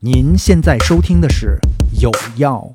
您现在收听的是《有药》。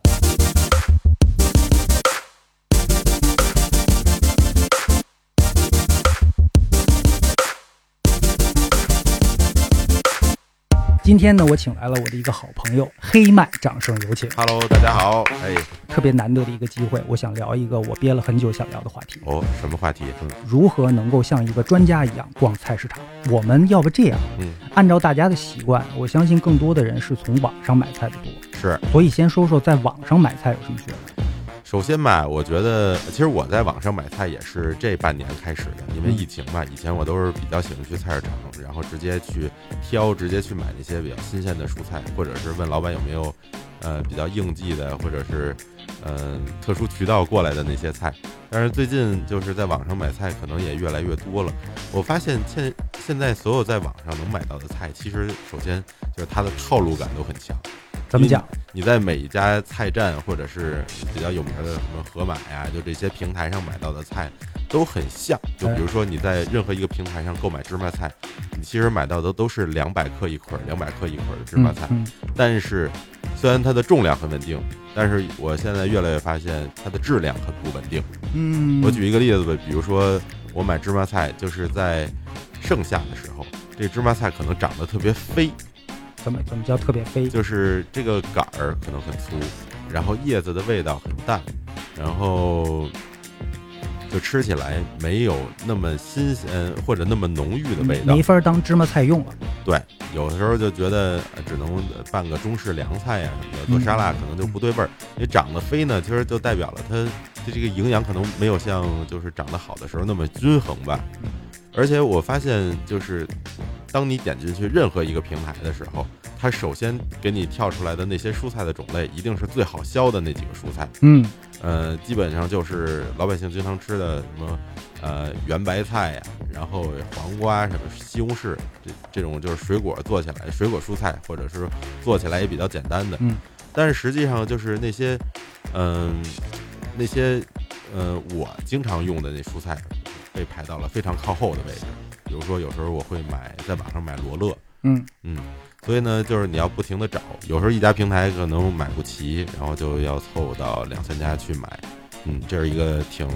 今天呢，我请来了我的一个好朋友黑麦，掌声有请。Hello，大家好。哎，特别难得的一个机会，我想聊一个我憋了很久想聊的话题：哦，什么话题？嗯如何能够像一个专家一样逛菜市场？我们要不这样，嗯，按照大家的习惯，我相信更多的人是从网上买菜的多，是。所以先说说在网上买菜有什么学问。首先吧，我觉得其实我在网上买菜也是这半年开始的，因为疫情嘛，以前我都是比较喜欢去菜市场，然后直接去挑，直接去买那些比较新鲜的蔬菜，或者是问老板有没有呃比较应季的，或者是嗯、呃特殊渠道过来的那些菜。但是最近就是在网上买菜，可能也越来越多了。我发现现现在所有在网上能买到的菜，其实首先就是它的套路感都很强。怎么讲？你在每一家菜站或者是比较有名的什么盒马呀，就这些平台上买到的菜都很像。就比如说你在任何一个平台上购买芝麻菜，你其实买到的都是两百克一捆、两百克一捆的芝麻菜。嗯但是虽然它的重量很稳定，但是我现在越来越发现它的质量很不稳定。嗯，我举一个例子吧，比如说我买芝麻菜，就是在盛夏的时候，这芝麻菜可能长得特别飞，怎么怎么叫特别飞？就是这个杆儿可能很粗，然后叶子的味道很淡，然后就吃起来没有那么新鲜或者那么浓郁的味道没。法当芝麻菜用了。对，有的时候就觉得呃只能拌个中式凉菜呀、什么的，做沙拉可能就不对味儿。因为长得飞呢，其实就代表了它它这个营养可能没有像就是长得好的时候那么均衡吧。而且我发现，就是当你点进去任何一个平台的时候，它首先给你跳出来的那些蔬菜的种类，一定是最好销的那几个蔬菜。嗯呃，基本上就是老百姓经常吃的什么，呃，圆白菜呀，然后黄瓜、什么西红柿，这这种就是水果做起来，水果蔬菜，或者是做起来也比较简单的。嗯。但是实际上就是那些，嗯、那些，呃，我经常用的那蔬菜，被排到了非常靠后的位置。比如说，有时候我会买在网上买罗勒，嗯嗯，所以呢，就是你要不停的找，有时候一家平台可能买不齐，然后就要凑到两三家去买，嗯，这是一个挺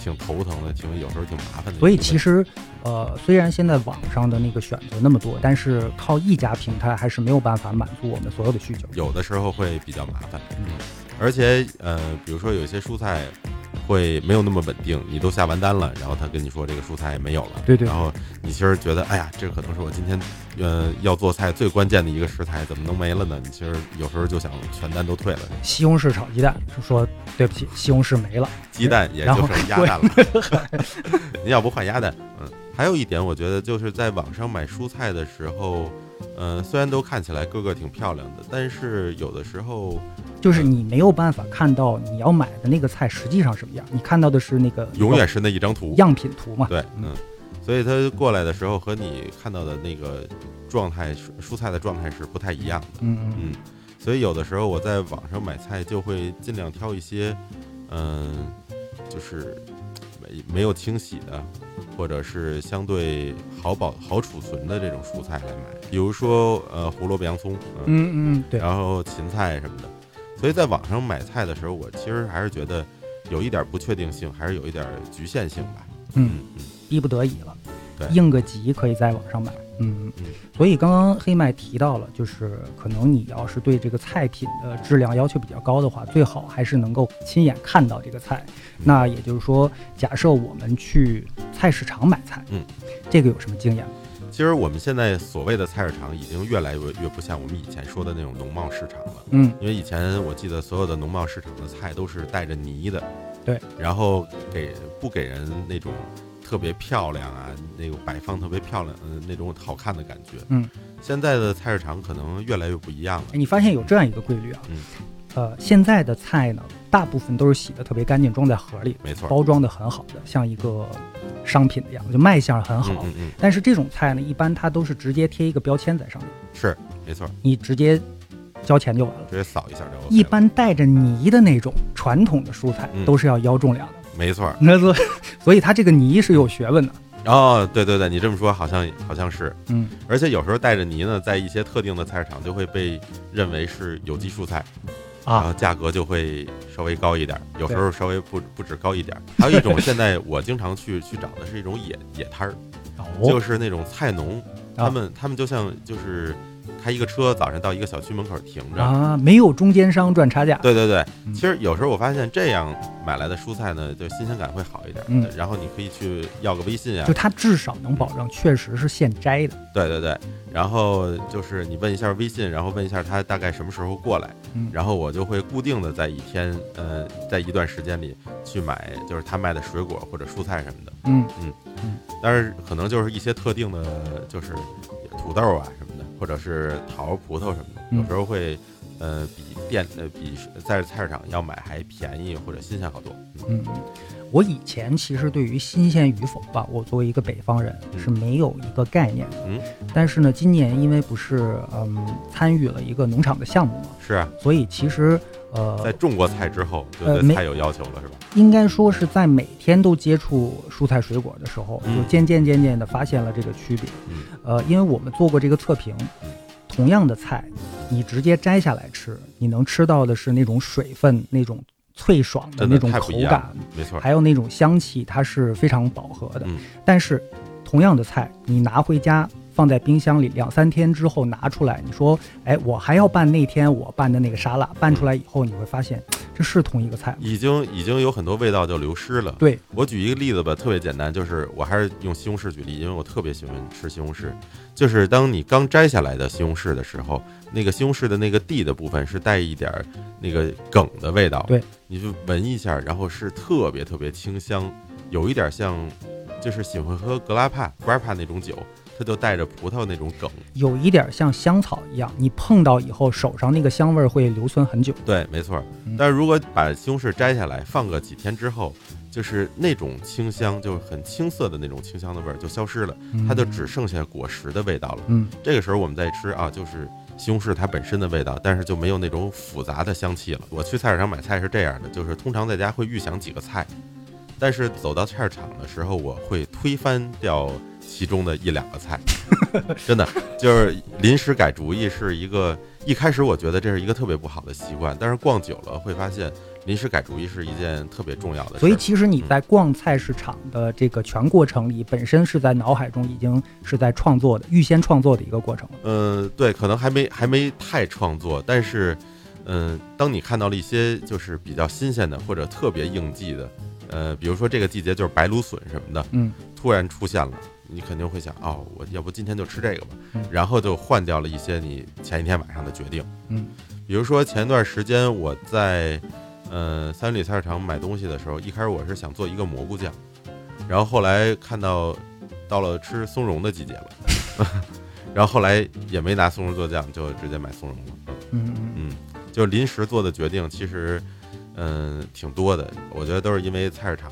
挺头疼的，挺有时候挺麻烦的。所以其实，呃，虽然现在网上的那个选择那么多，但是靠一家平台还是没有办法满足我们所有的需求。有的时候会比较麻烦，嗯，而且呃，比如说有一些蔬菜会没有那么稳定，你都下完单了，然后他跟你说这个蔬菜没有了，对对然后你其实觉得，哎呀，这可能是我今天呃要做菜最关键的一个食材，怎么能没了呢？你其实有时候就想全单都退了，西红柿炒鸡蛋，说对不起，西红柿没了。鸡蛋也就剩鸭蛋了。您要不换鸭蛋？嗯，还有一点，我觉得就是在网上买蔬菜的时候，嗯、虽然都看起来个个挺漂亮的，但是有的时候就是你没有办法看到你要买的那个菜实际上什么样，你看到的是那个永远是那一张图。样品图嘛。对，嗯，所以他过来的时候和你看到的那个状态，蔬蔬菜的状态是不太一样的。嗯嗯嗯，所以有的时候我在网上买菜就会尽量挑一些，嗯、就是没没有清洗的，或者是相对好保好储存的这种蔬菜来买，比如说呃胡萝卜、洋葱，嗯，嗯嗯，对，然后芹菜什么的。所以在网上买菜的时候，我其实还是觉得有一点不确定性，还是有一点局限性吧。嗯，嗯逼不得已了，对应个急可以在网上买。嗯嗯，所以刚刚黑麦提到了，就是可能你要是对这个菜品的质量要求比较高的话，最好还是能够亲眼看到这个菜。嗯那也就是说，假设我们去菜市场买菜，嗯，这个有什么经验吗？其实我们现在所谓的菜市场已经越来越越不像我们以前说的那种农贸市场了。嗯因为以前我记得所有的农贸市场的菜都是带着泥的，对，然后给不给人那种特别漂亮啊，那个摆放特别漂亮，呃，那种好看的感觉。嗯，现在的菜市场可能越来越不一样了哎，。你发现有这样一个规律啊？嗯，呃，现在的菜呢，大部分都是洗的特别干净，装在盒里，没错，包装的很好的，像一个商品的样子，就卖相很好。嗯嗯嗯，但是这种菜呢，一般它都是直接贴一个标签在上面，是没错，你直接交钱就完了。直接扫一下就 OK 了。一般带着泥的那种传统的蔬菜嗯都是要腰重量的，没错，那所所以 它这个泥是有学问的。哦，对对对，你这么说好像好像是，嗯。而且有时候带着泥呢，在一些特定的菜市场就会被认为是有机蔬菜，然啊后价格就会稍微高一点儿，有时候稍微不不止高一点儿。还有一种 现在我经常去去找的是一种野野摊儿，就哦是那种菜农，啊。他们他们就像就是开一个车，早上到一个小区门口停着。啊，没有中间商赚差价。对对对，嗯其实有时候我发现这样买来的蔬菜呢，就新鲜感会好一点。嗯然后你可以去要个微信啊就，它至少能保证确实是现摘的。对对对，然后就是你问一下微信，然后问一下他大概什么时候过来，嗯然后我就会固定的在一天，呃，在一段时间里去买，就是他卖的水果或者蔬菜什么的。嗯嗯嗯但是可能就是一些特定的，就是土豆啊什么的，或者是桃、葡萄什么的，嗯有时候会，呃，比店呃比在菜市场要买还便宜或者新鲜好多。嗯嗯，我以前其实对于新鲜与否吧，我作为一个北方人嗯是没有一个概念的。嗯，但是呢，今年因为不是嗯参与了一个农场的项目嘛，是啊，所以其实呃在呃，种过菜之后，对菜有要求了，是吧？应该说是在每天都接触蔬菜水果的时候，嗯就渐渐渐渐的发现了这个区别。嗯呃，因为我们做过这个测评嗯，同样的菜，你直接摘下来吃，你能吃到的是那种水分、那种脆爽的那种口感，没错。还有那种香气，它是非常饱和的。嗯但是同样的菜，你拿回家放在冰箱里两三天之后拿出来，你说，哎，我还要拌那天我拌的那个沙拉，拌出来以后，你会发现这是同一个菜吗？已经已经有很多味道就流失了。对，我举一个例子吧，特别简单，就是我还是用西红柿举例，因为我特别喜欢吃西红柿。就是当你刚摘下来的西红柿的时候，那个西红柿的那个蒂的部分是带一点儿那个梗的味道，对，你就闻一下，然后是特别特别清香，有一点像，就是喜欢喝格拉帕 grappa 那种酒，它就带着葡萄那种梗。有一点像香草一样，你碰到以后手上那个香味儿会留存很久。对，没错嗯。但是如果把西红柿摘下来，放个几天之后，就是那种清香，就是很青涩的那种清香的味儿就消失了，它就只剩下果实的味道了。嗯这个时候我们再吃啊，就是西红柿它本身的味道，但是就没有那种复杂的香气了。我去菜市场买菜是这样的，就是通常在家会预想几个菜，但是走到菜市场的时候，我会推翻掉其中的一两个菜，真的就是临时改主意是一个。一开始我觉得这是一个特别不好的习惯，但是逛久了会发现，临时改主意是一件特别重要的事。所以其实你在逛菜市场的这个全过程里，本身是在脑海中已经是在创作的、预先创作的一个过程了。嗯，对，可能还没还没太创作，但是，嗯，当你看到了一些就是比较新鲜的或者特别应季的，呃，比如说这个季节就是白芦笋什么的，嗯突然出现了，你肯定会想，哦，我要不今天就吃这个吧，嗯然后就换掉了一些你前一天晚上的决定。嗯比如说前一段时间我在，呃，三里菜市场买东西的时候，一开始我是想做一个蘑菇酱，然后后来看到到了吃松茸的季节了，然后后来也没拿松茸做酱，就直接买松茸了。嗯嗯嗯，就临时做的决定，其实嗯挺多的，我觉得都是因为菜市场，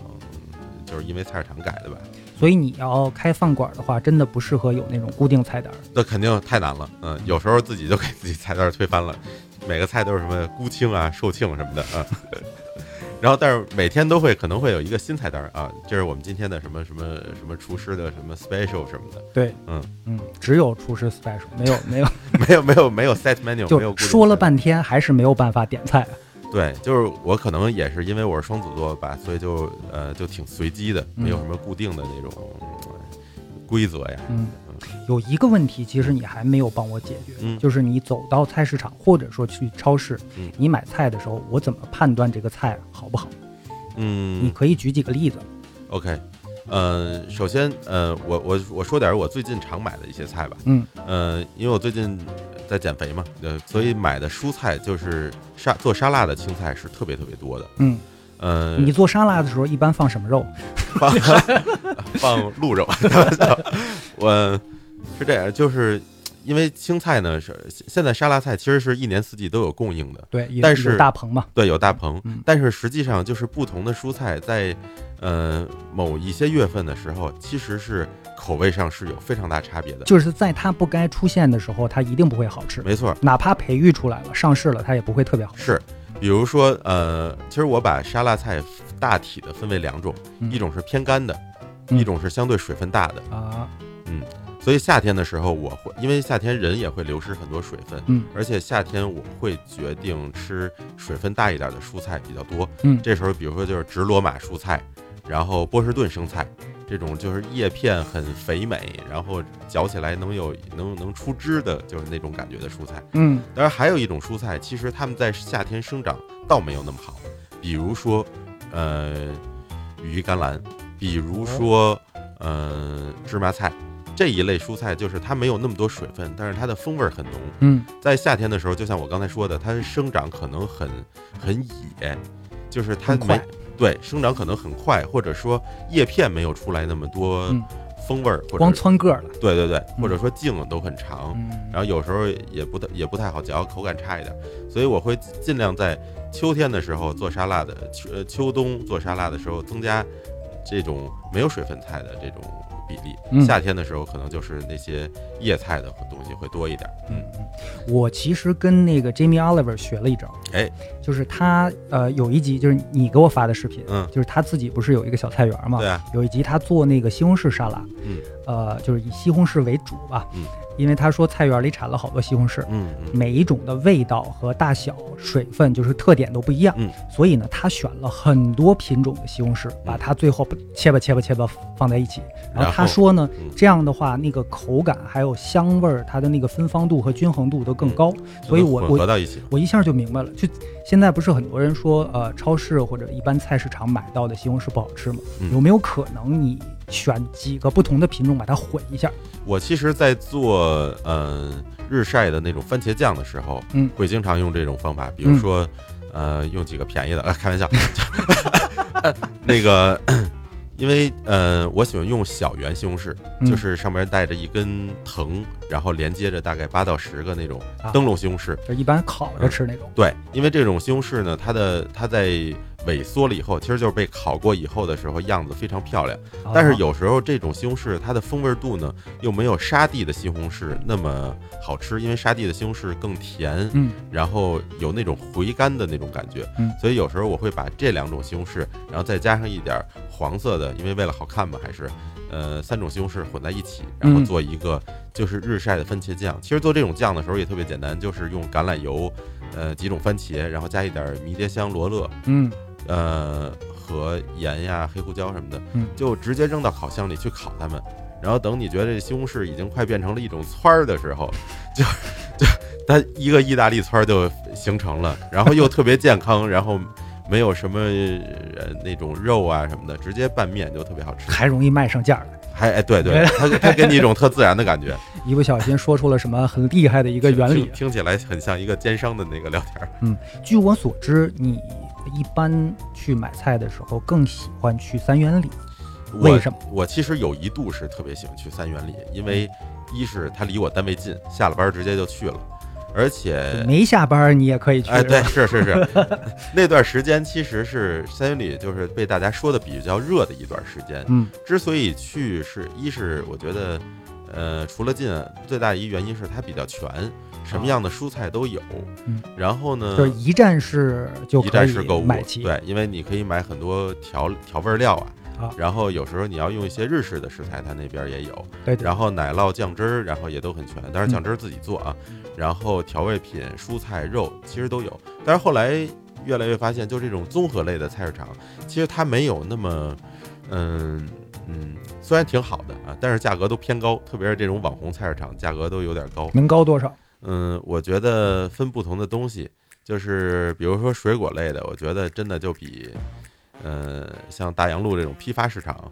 就是因为菜市场改的吧。所以你要开饭馆的话，真的不适合有那种固定菜单儿。那肯定太难了，嗯，有时候自己就给自己菜单推翻了，每个菜都是什么菇青啊、寿庆什么的啊。然后，但是每天都会可能会有一个新菜单啊，这是我们今天的什么什么什么厨师的什么 special 什么的，对，嗯嗯，只有厨师 special，没有没有，没有没有没有 set menu，没有 说了半天还是没有办法点菜。对，就是我可能也是因为我是双子座吧，所以就呃就挺随机的，没有什么固定的那种呃规则呀。嗯，有一个问题，其实你还没有帮我解决，嗯就是你走到菜市场或者说去超市，嗯你买菜的时候，我怎么判断这个菜好不好？嗯你嗯可以举几个例子。，OK，呃，首先呃，我我我说点儿我最近常买的一些菜吧。嗯呃，因为我最近在减肥嘛，呃，所以买的蔬菜就是沙做沙拉的青菜是特别特别多的。嗯，呃，你做沙拉的时候一般放什么肉？放 放鹿肉，我是这样，就是因为青菜呢是现在沙拉菜其实是一年四季都有供应的，对，但是大棚嘛。对，有大棚，嗯但是实际上就是不同的蔬菜在呃某一些月份的时候，其实是口味上是有非常大差别的。就是在它不该出现的时候，它一定不会好吃。没错，哪怕培育出来了、上市了，它也不会特别好吃。是，比如说呃，其实我把沙拉菜大体的分为两种，嗯一种是偏干的，嗯一种是相对水分大的。啊，所以夏天的时候，我会因为夏天人也会流失很多水分，嗯而且夏天我会决定吃水分大一点的蔬菜比较多。嗯这时候比如说就是直罗马蔬菜，然后波士顿生菜，这种就是叶片很肥美，然后嚼起来能有能能出汁的，就是那种感觉的蔬菜。嗯当然还有一种蔬菜，其实它们在夏天生长倒没有那么好，比如说呃羽衣甘蓝，比如说呃芝麻菜。这一类蔬菜就是它没有那么多水分，但是它的风味儿很浓。嗯。在夏天的时候，就像我刚才说的，它生长可能很很野，就是它快。对生长可能很快，或者说叶片没有出来那么多嗯。风味儿，或光者窜个儿了，对对对，嗯。或者说茎都很长，嗯，然后有时候也不太也不太好嚼，口感差一点，所以我会尽量在秋天的时候做沙拉的，秋呃秋冬做沙拉的时候增加这种没有水分菜的这种比例。嗯。夏天的时候可能就是那些叶菜的东西会多一点。嗯，嗯，我其实跟那个 Jamie Oliver 学了一招，哎，就是他呃有一集就是你给我发的视频，嗯，就是他自己不是有一个小菜园嘛，对啊，有一集他做那个西红柿沙拉，嗯，呃，就是以西红柿为主吧，嗯，因为他说菜园里产了好多西红柿，嗯嗯。每一种的味道和大小、水分就是特点都不一样，嗯，所以呢，他选了很多品种的西红柿，把它最后切吧切吧切吧放在一起，然后他说呢，嗯这样的话，那个口感还有香味儿，它的那个芬芳度和均衡度都更高，所以我我合到一起。我一下就明白了，就现在不是很多人说，呃，超市或者一般菜市场买到的西红柿不好吃吗？嗯。有没有可能你选几个不同的品种把它混一下？我其实，在做呃日晒的那种番茄酱的时候，嗯会经常用这种方法，比如说，呃，用几个便宜的，呃，开玩笑，那个，因为呃，我喜欢用小圆西红柿，嗯就是上面带着一根藤，然后连接着大概八到十个那种啊灯笼西红柿。就一般烤着吃那种。对，因为这种西红柿呢，它的它在萎缩了以后，其实就是被烤过以后的时候，样子非常漂亮。但是啊有时候这种西红柿它的风味度呢，又没有沙地的西红柿那么好吃，因为沙地的西红柿更甜，嗯然后有那种回甘的那种感觉。嗯所以有时候我会把这两种西红柿，然后再加上一点黄色的，因为为了好看嘛，还是呃三种西红柿混在一起，然后嗯做一个就是日晒的番茄酱。其实做这种酱的时候也特别简单，就是用橄榄油，呃几种番茄，然后加一点迷迭香、罗勒，嗯呃和盐呀、黑胡椒什么的，嗯就直接扔到烤箱里去烤它们。然后等你觉得这西红柿已经快变成了一种汆儿的时候，就就它一个意大利汆儿就形成了，然后又特别健康，然后没有什么呃那种肉啊什么的，直接拌面就特别好吃。还容易卖上价儿来。还哎对对，它 它给你一种特自然的感觉，一不小心说出了什么很厉害的一个原理听。听起来很像一个奸商的那个聊天儿。据我所知，你一般去买菜的时候更喜欢去三元里，为什么？我其实有一度是特别喜欢去三元里，因为一是它离我单位近，下了班直接就去了，而且没下班儿你也可以去。哎，对，是是是是，那段时间其实是三元里就是被大家说的比较热的一段时间。嗯之所以去是，一是我觉得，呃，除了近，最大一原因是它比较全，什么样的蔬菜都有。嗯，然后呢，就是一站式就一站式购物。，对，因为你可以买很多调调味料啊。啊然后有时候你要用一些日式的食材，它那边也有。对对。然后奶酪、酱汁儿，然后也都很全，当然嗯酱汁儿自己做啊。然后调味品、蔬菜、肉其实都有。但是后来越来越发现，就这种综合类的菜市场，其实它没有那么，嗯嗯，虽然挺好的啊，但是价格都偏高，特别是这种网红菜市场，价格都有点高。能高多少？嗯，我觉得分不同的东西，就是比如说水果类的，我觉得真的就比，呃，像大洋路这种批发市场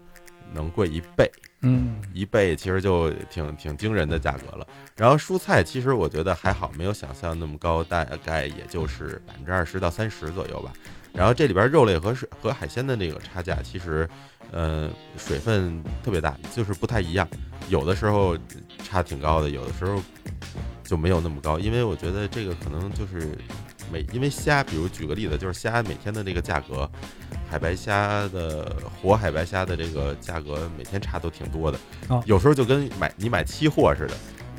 能贵一倍。嗯一倍其实就挺挺惊人的价格了。然后蔬菜其实我觉得还好，没有想象那么高，大概也就是百分之二十到三十左右吧。然后这里边肉类和水和海鲜的那个差价，其实呃水分特别大，就是不太一样。有的时候差挺高的，有的时候就没有那么高。因为我觉得这个可能就是每因为虾，比如举个例子，就是虾每天的这个价格，海白虾的活海白虾的这个价格每天差都挺多的。哦有时候就跟买你买期货似的，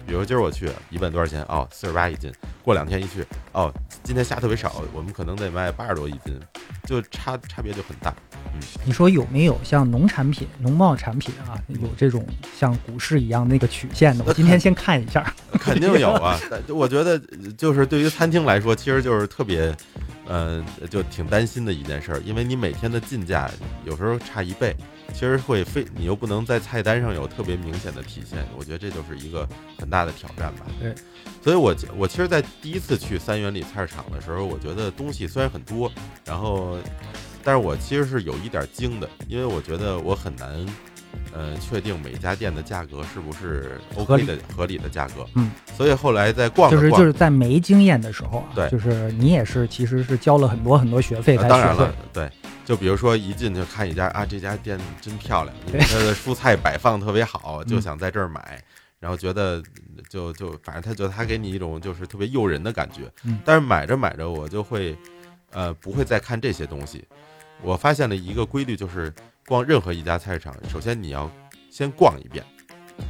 比如今儿我去一问多少钱，哦，四十八一斤。过两天一去，哦，今天虾特别少，我们可能得卖八十多一斤，就差差别就很大。嗯你说有没有像农产品、农贸产品啊，有这种像股市一样那个曲线的？我今天先看一下。肯定有啊，我觉得就是对于餐厅来说，其实就是特别，呃，就挺担心的一件事儿，因为你每天的进价有时候差一倍，其实会非你又不能在菜单上有特别明显的体现，我觉得这就是一个很大的挑战吧。对，所以我我其实，在第一次去三元里菜市场的时候，我觉得东西虽然很多，然后，但是我其实是有一点惊的，因为我觉得我很难。呃，确定每家店的价格是不是 OK 的合理的价格？嗯，所以后来在逛就是就是在没经验的时候啊，对，就是你也是其实是交了很多很多学费才当然了，对，就比如说一进去看一家啊，这家店真漂亮，因为它的蔬菜摆放特别好，就想在这儿买，然后觉得就就反正他觉得他给你一种就是特别诱人的感觉。嗯，但是买着买着我就会呃不会再看这些东西。我发现了一个规律就是。逛任何一家菜市场，首先你要先逛一遍，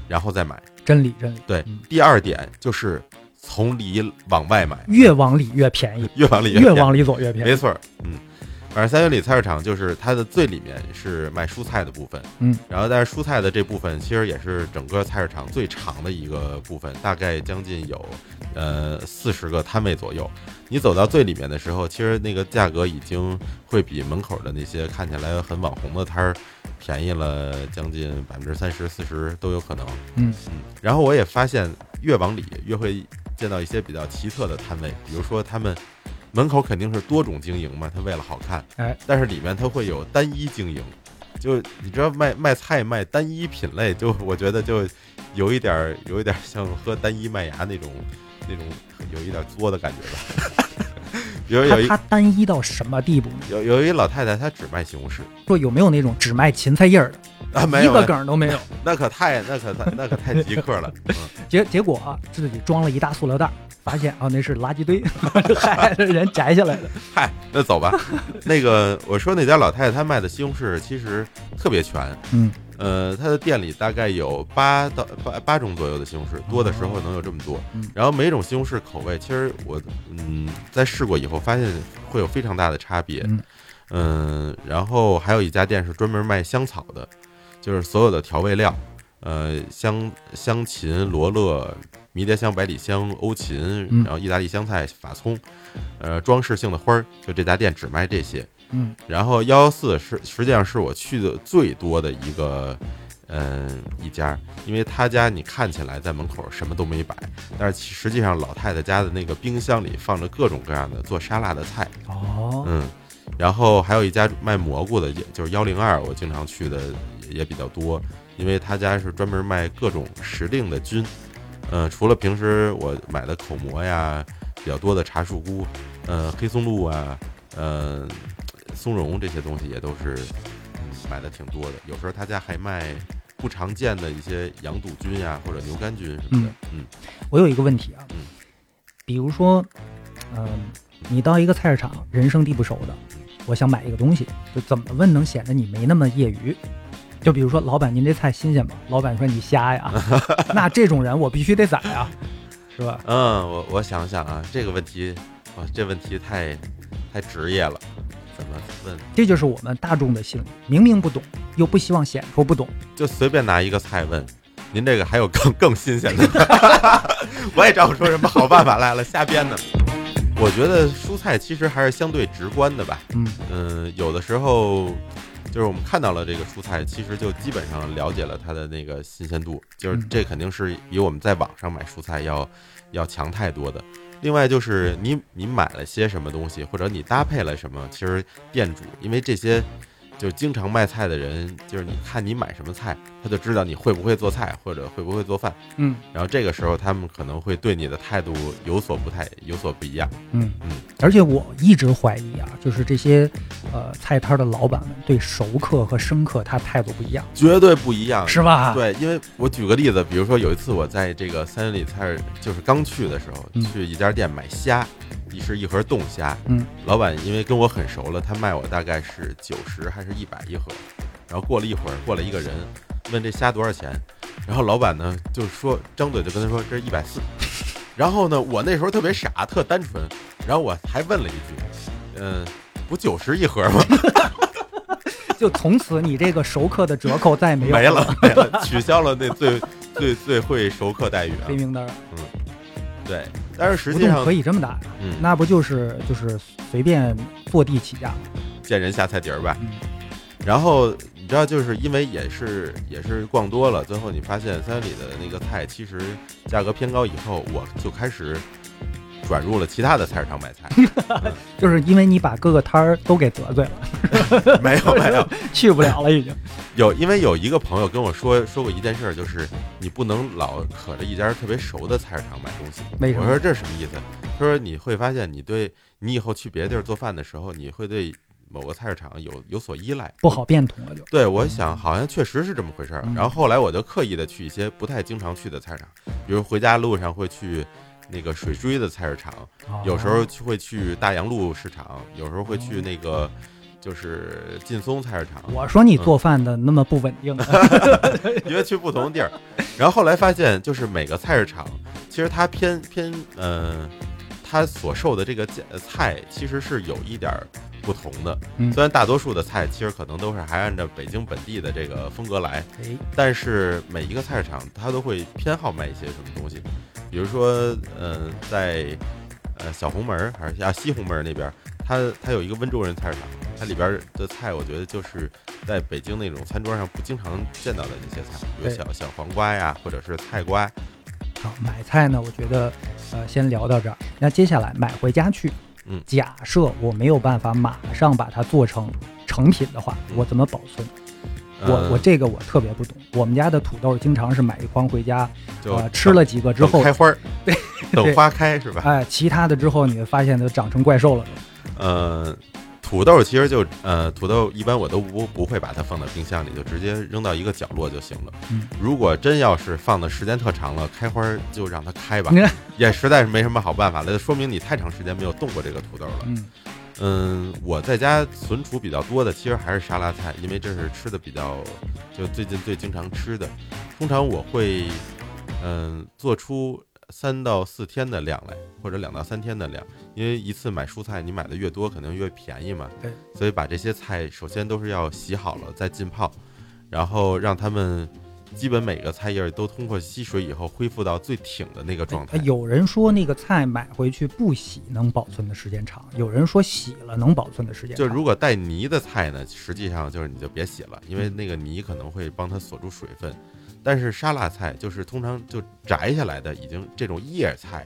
然后再买。真理，真理。对，第二点就是从里往外买，越往里越便宜，越往里越往里走越便宜。没错，嗯。反正三元里菜市场就是它的最里面是卖蔬菜的部分，嗯，然后但是蔬菜的这部分其实也是整个菜市场最长的一个部分，大概将近有呃四十个摊位左右。你走到最里面的时候，其实那个价格已经会比门口的那些看起来很网红的摊儿便宜了将近百分之三十、四十都有可能。嗯嗯。然后我也发现越往里越会见到一些比较奇特的摊位，比如说他们。门口肯定是多种经营嘛，他为了好看，哎，但是里面它会有单一经营，就你知道卖卖菜卖单一品类，就我觉得就有一点儿有一点像喝单一麦芽那种那种有一点作的感觉吧。比如有一他单一到什么地步呢？有有一老太太，她只卖西红柿，说有没有那种只卖芹菜叶儿的啊？没有，一个梗都没有，那可太那可太那可太极客了。嗯 结结果自己装了一大塑料袋。发现啊，那是垃圾堆，嗨，人摘下来的。嗨，那走吧。那个我说那家老太太她卖的西红柿其实特别全，嗯，呃，她的店里大概有八到八八种左右的西红柿，多的时候能有这么多。然后每种西红柿口味，其实我嗯在试过以后发现会有非常大的差别，嗯，然后还有一家店是专门卖香草的，就是所有的调味料，呃，香香芹、罗勒。迷迭香、百里香、欧芹，然后意大利香菜、法葱，呃，装饰性的花儿，就这家店只卖这些。嗯，然后幺幺四是实际上是我去的最多的一个，嗯，一家，因为他家你看起来在门口什么都没摆，但是实际上老太太家的那个冰箱里放着各种各样的做沙拉的菜。哦，嗯，然后还有一家卖蘑菇的，也就是幺零二，我经常去的也比较多，因为他家是专门卖各种时令的菌。嗯，除了平时我买的口蘑呀，比较多的茶树菇，呃，黑松露啊，呃，松茸这些东西也都是买的挺多的。有时候他家还卖不常见的一些羊肚菌呀，或者牛肝菌什么的。嗯，我有一个问题啊，嗯，比如说，嗯，你到一个菜市场，人生地不熟的，我想买一个东西，就怎么问能显得你没那么业余？就比如说，老板，您这菜新鲜吗？老板说你瞎呀，那这种人我必须得宰呀，是吧？嗯，我我想想啊，这个问题，啊，这问题太太职业了，怎么问？这就是我们大众的心理，明明不懂，又不希望显出不懂，就随便拿一个菜问，您这个还有更更新鲜的，我也找不出什么好办法来了，瞎编的。我觉得蔬菜其实还是相对直观的吧，嗯嗯，有的时候。就是我们看到了这个蔬菜，其实就基本上了解了它的那个新鲜度，就是这肯定是比我们在网上买蔬菜要要强太多的。另外就是你你买了些什么东西，或者你搭配了什么，其实店主因为这些。就经常卖菜的人，就是你看你买什么菜，他就知道你会不会做菜或者会不会做饭。嗯，然后这个时候他们可能会对你的态度有所不太有所不一样。嗯嗯，而且我一直怀疑啊，就是这些呃菜摊的老板们对熟客和生客他态度不一样，绝对不一样，是吧？对，因为我举个例子，比如说有一次我在这个三元里菜就是刚去的时候，去一家店买虾。一是一盒冻虾，嗯，老板因为跟我很熟了，他卖我大概是九十还是一百一盒，然后过了一会儿，过来一个人问这虾多少钱，然后老板呢就说张嘴就跟他说这是一百四，然后呢我那时候特别傻特单纯，然后我还问了一句，嗯，不九十一盒吗？就从此你这个熟客的折扣再也没有没了没了，取消了那最最最会熟客待遇啊黑。名单儿。对，但是实浮动际上可以这么打，嗯，那不就是就是随便坐地起价吗？见人下菜碟儿呗。嗯，然后你知道，就是因为也是也是逛多了，最后你发现三里的那个菜其实价格偏高，以后我就开始转入了其他的菜市场买菜。就是因为你把各个摊儿都给得罪了，没有 没有去不了了已经。有，因为有一个朋友跟我说说过一件事儿，就是你不能老可着一家特别熟的菜市场买东西。为什么我说这是什么意思？他说你会发现，你对你以后去别的地儿做饭的时候，你会对某个菜市场有有所依赖。不好变通了就。对，我想好像确实是这么回事儿。嗯然后后来我就刻意的去一些不太经常去的菜市场，比如回家路上会去那个水锥的菜市场，有时候去会去大洋路市场，有时候会去那个就是劲松菜市场。我说你做饭的那么不稳定，因为去不同的地儿，然后后来发现，就是每个菜市场，其实它偏偏呃，它所售的这个菜其实是有一点儿不同的。嗯虽然大多数的菜其实可能都是还按照北京本地的这个风格来，哎，但是每一个菜市场它都会偏好卖一些什么东西，比如说，呃，在呃小红门儿还是啊西红门儿那边儿，它它有一个温州人菜市场，它里边儿的菜我觉得就是在北京那种餐桌上不经常见到的那些菜，比如小小黄瓜呀，或者是菜瓜。好，买菜呢，我觉得呃先聊到这儿。那接下来买回家去，嗯假设我没有办法马上把它做成成品的话，嗯我怎么保存？我呃我这个我特别不懂。我们家的土豆经常是买一筐回家，就呃，吃了几个之后，开花儿，对等花开是吧？哎，其他的之后你会发现它长成怪兽了都。呃，土豆其实就呃，土豆一般我都不不会把它放到冰箱里，就直接扔到一个角落就行了。嗯如果真要是放的时间特长了，开花儿就让它开吧也实在是没什么好办法了，就说明你太长时间没有动过这个土豆了。嗯，嗯，我在家存储比较多的其实还是沙拉菜，因为这是吃的比较就最近最经常吃的。通常我会嗯做出三到四天的量来，或者两到三天的量，因为一次买蔬菜你买的越多，可能越便宜嘛。对，所以把这些菜首先都是要洗好了再浸泡，然后让它们基本每个菜叶儿都通过吸水以后恢复到最挺的那个状态哎。有人说那个菜买回去不洗能保存的时间长，有人说洗了能保存的时间长。就如果带泥的菜呢，实际上就是你就别洗了，因为那个泥可能会帮它锁住水分。但是沙拉菜就是通常就摘下来的，已经这种叶菜，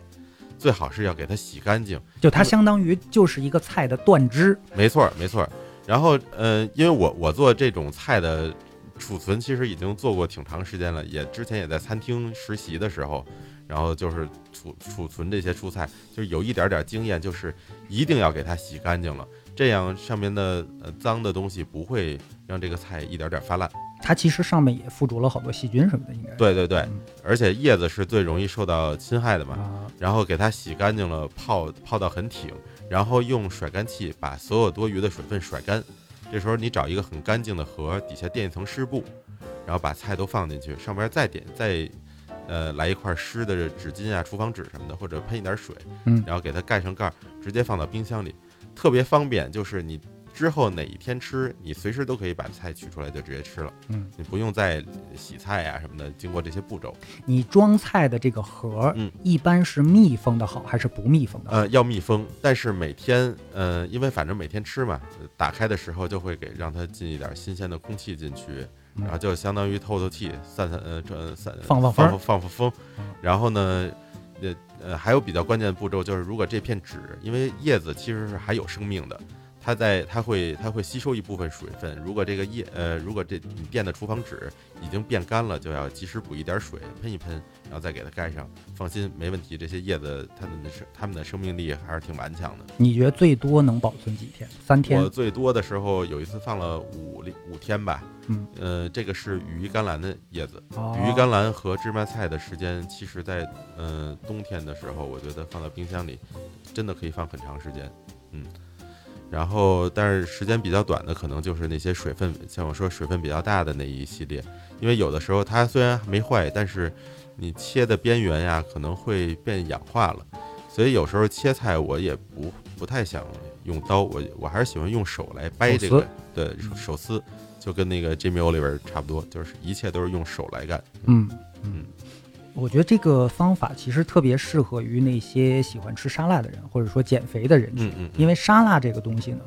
最好是要给它洗干净。就它相当于就是一个菜的断枝，没错儿，没错儿。然后，呃，因为我我做这种菜的储存，其实已经做过挺长时间了，也之前也在餐厅实习的时候，然后就是储储存这些蔬菜，就是有一点点经验，就是一定要给它洗干净了，这样上面的呃脏的东西不会让这个菜一点点发烂。它其实上面也附着了好多细菌什么的，应该对对对，嗯而且叶子是最容易受到侵害的嘛。啊，然后给它洗干净了，泡泡到很挺，然后用甩干器把所有多余的水分甩干。这时候你找一个很干净的盒，底下垫一层湿布，然后把菜都放进去，上边再点再呃来一块湿的纸巾啊、厨房纸什么的，或者喷一点水，嗯然后给它盖上盖儿，直接放到冰箱里，特别方便。就是你之后哪一天吃，你随时都可以把菜取出来就直接吃了，嗯，你不用再洗菜呀、什么的，经过这些步骤。你装菜的这个盒，嗯，一般是密封的好还是不密封的好？呃，要密封，但是每天，呃，因为反正每天吃嘛，呃打开的时候就会给让它进一点新鲜的空气进去，嗯然后就相当于透透气，散散呃这散放放风放放放风嗯，然后呢，呃呃还有比较关键的步骤就是，如果这片纸，因为叶子其实是还有生命的。它在它会它会吸收一部分水分，如果这个叶呃如果这你垫的厨房纸已经变干了，就要及时补一点水喷一喷，然后再给它盖上。放心，没问题，这些叶子它们的生它们的生命力还是挺顽强的。你觉得最多能保存几天？三天我？最多的时候有一次放了五粒五天吧，嗯，呃，这个是羽衣甘蓝的叶子，哦羽衣甘蓝和芝麻菜的时间，其实在呃冬天的时候，我觉得放到冰箱里真的可以放很长时间，嗯。然后，但是时间比较短的，可能就是那些水分，像我说水分比较大的那一系列，因为有的时候它虽然没坏，但是你切的边缘呀可能会变氧化了，所以有时候切菜我也不不太想用刀，我我还是喜欢用手来掰这个对手撕，就跟那个 Jimmy Oliver 差不多，就是一切都是用手来干。嗯。嗯，我觉得这个方法其实特别适合于那些喜欢吃沙拉的人，或者说减肥的人群，嗯嗯，因为沙拉这个东西呢。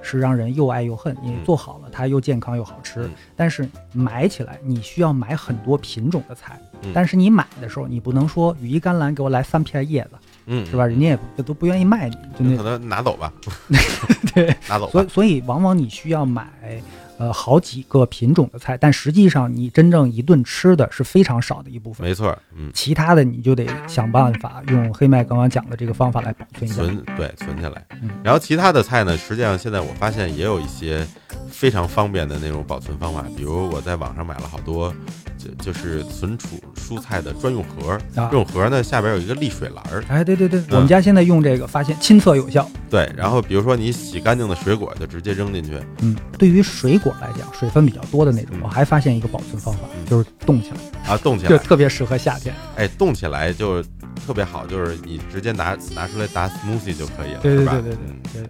是让人又爱又恨，因为做好了它又健康又好吃。但是买起来你需要买很多品种的菜，但是你买的时候你不能说羽衣甘蓝给我来三片叶子，嗯，是吧？人家也都不愿意卖你，就那可能拿走吧，对，拿走。所以所以往往你需要买。呃，好几个品种的菜，但实际上你真正一顿吃的是非常少的一部分。没错，嗯，其他的你就得想办法用黑麦刚刚讲的这个方法来保存存，对，存起来。然后其他的菜呢，实际上现在我发现也有一些非常方便的那种保存方法，比如我在网上买了好多。就就是存储蔬菜的专用盒，这种盒呢下边有一个沥水篮儿。哎，对对对，我们家现在用这个，发现亲测有效。对，然后比如说你洗干净的水果就直接扔进去。嗯，对于水果来讲，水分比较多的那种，我还发现一个保存方法，就是冻起来啊，冻起来就特别适合夏天。哎，冻起来就特别好，就是你直接拿拿出来打 smoothie 就可以了，对对对对对，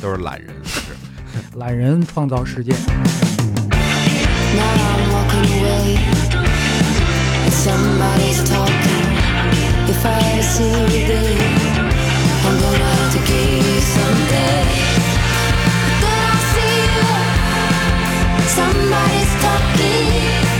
都是懒人，是 懒人创造世界。Somebody's talking. If I see you again, I'm gonna have to give you someday. Somebody's talking.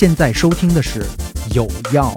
现在收听的是《有药》。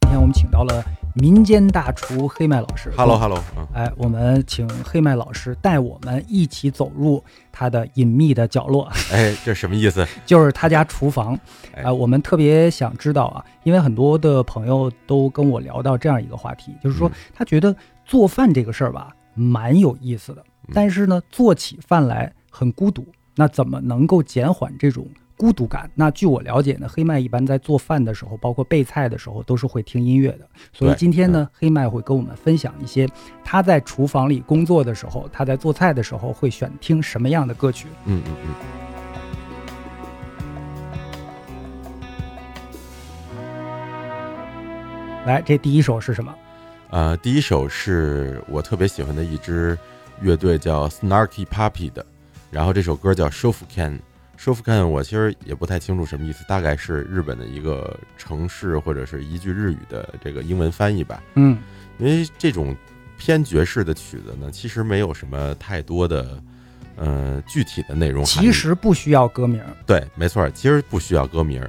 今天我们请到了民间大厨黑麦老师。Hello，Hello。哎，我们请黑麦老师带我们一起走入他的隐秘的角落。哎，这什么意思？就是他家厨房。哎，我们特别想知道啊，因为很多的朋友都跟我聊到这样一个话题，就是说他觉得做饭这个事儿吧，蛮有意思的。但是呢，做起饭来很孤独，那怎么能够减缓这种孤独感？那据我了解呢，黑麦一般在做饭的时候，包括备菜的时候，都是会听音乐的。所以今天呢，黑麦会跟我们分享一些他在厨房里工作的时候，他在做菜的时候会选听什么样的歌曲。嗯嗯嗯。来，这第一首是什么？呃，第一首是我特别喜欢的一支。乐队叫 Snarky Puppy 的，然后这首歌叫 Shofukan。Shofukan 我其实也不太清楚什么意思，大概是日本的一个城市或者是一句日语的这个英文翻译吧。嗯，因为这种偏爵士的曲子呢，其实没有什么太多的呃具体的内容。其实不需要歌名。对，没错，其实不需要歌名，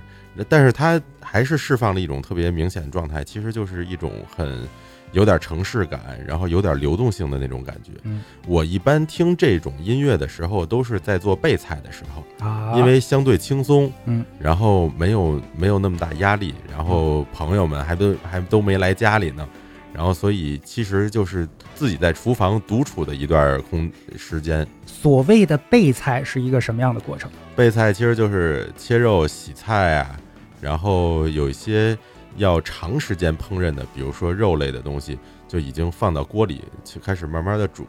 但是它还是释放了一种特别明显的状态，其实就是一种很。有点城市感，然后有点流动性的那种感觉。嗯，我一般听这种音乐的时候，都是在做备菜的时候啊，因为相对轻松，嗯，然后没有没有那么大压力，然后朋友们还都还都没来家里呢，然后所以其实就是自己在厨房独处的一段空时间。所谓的备菜是一个什么样的过程？备菜其实就是切肉、洗菜啊，然后有一些。要长时间烹饪的，比如说肉类的东西，就已经放到锅里去开始慢慢的煮。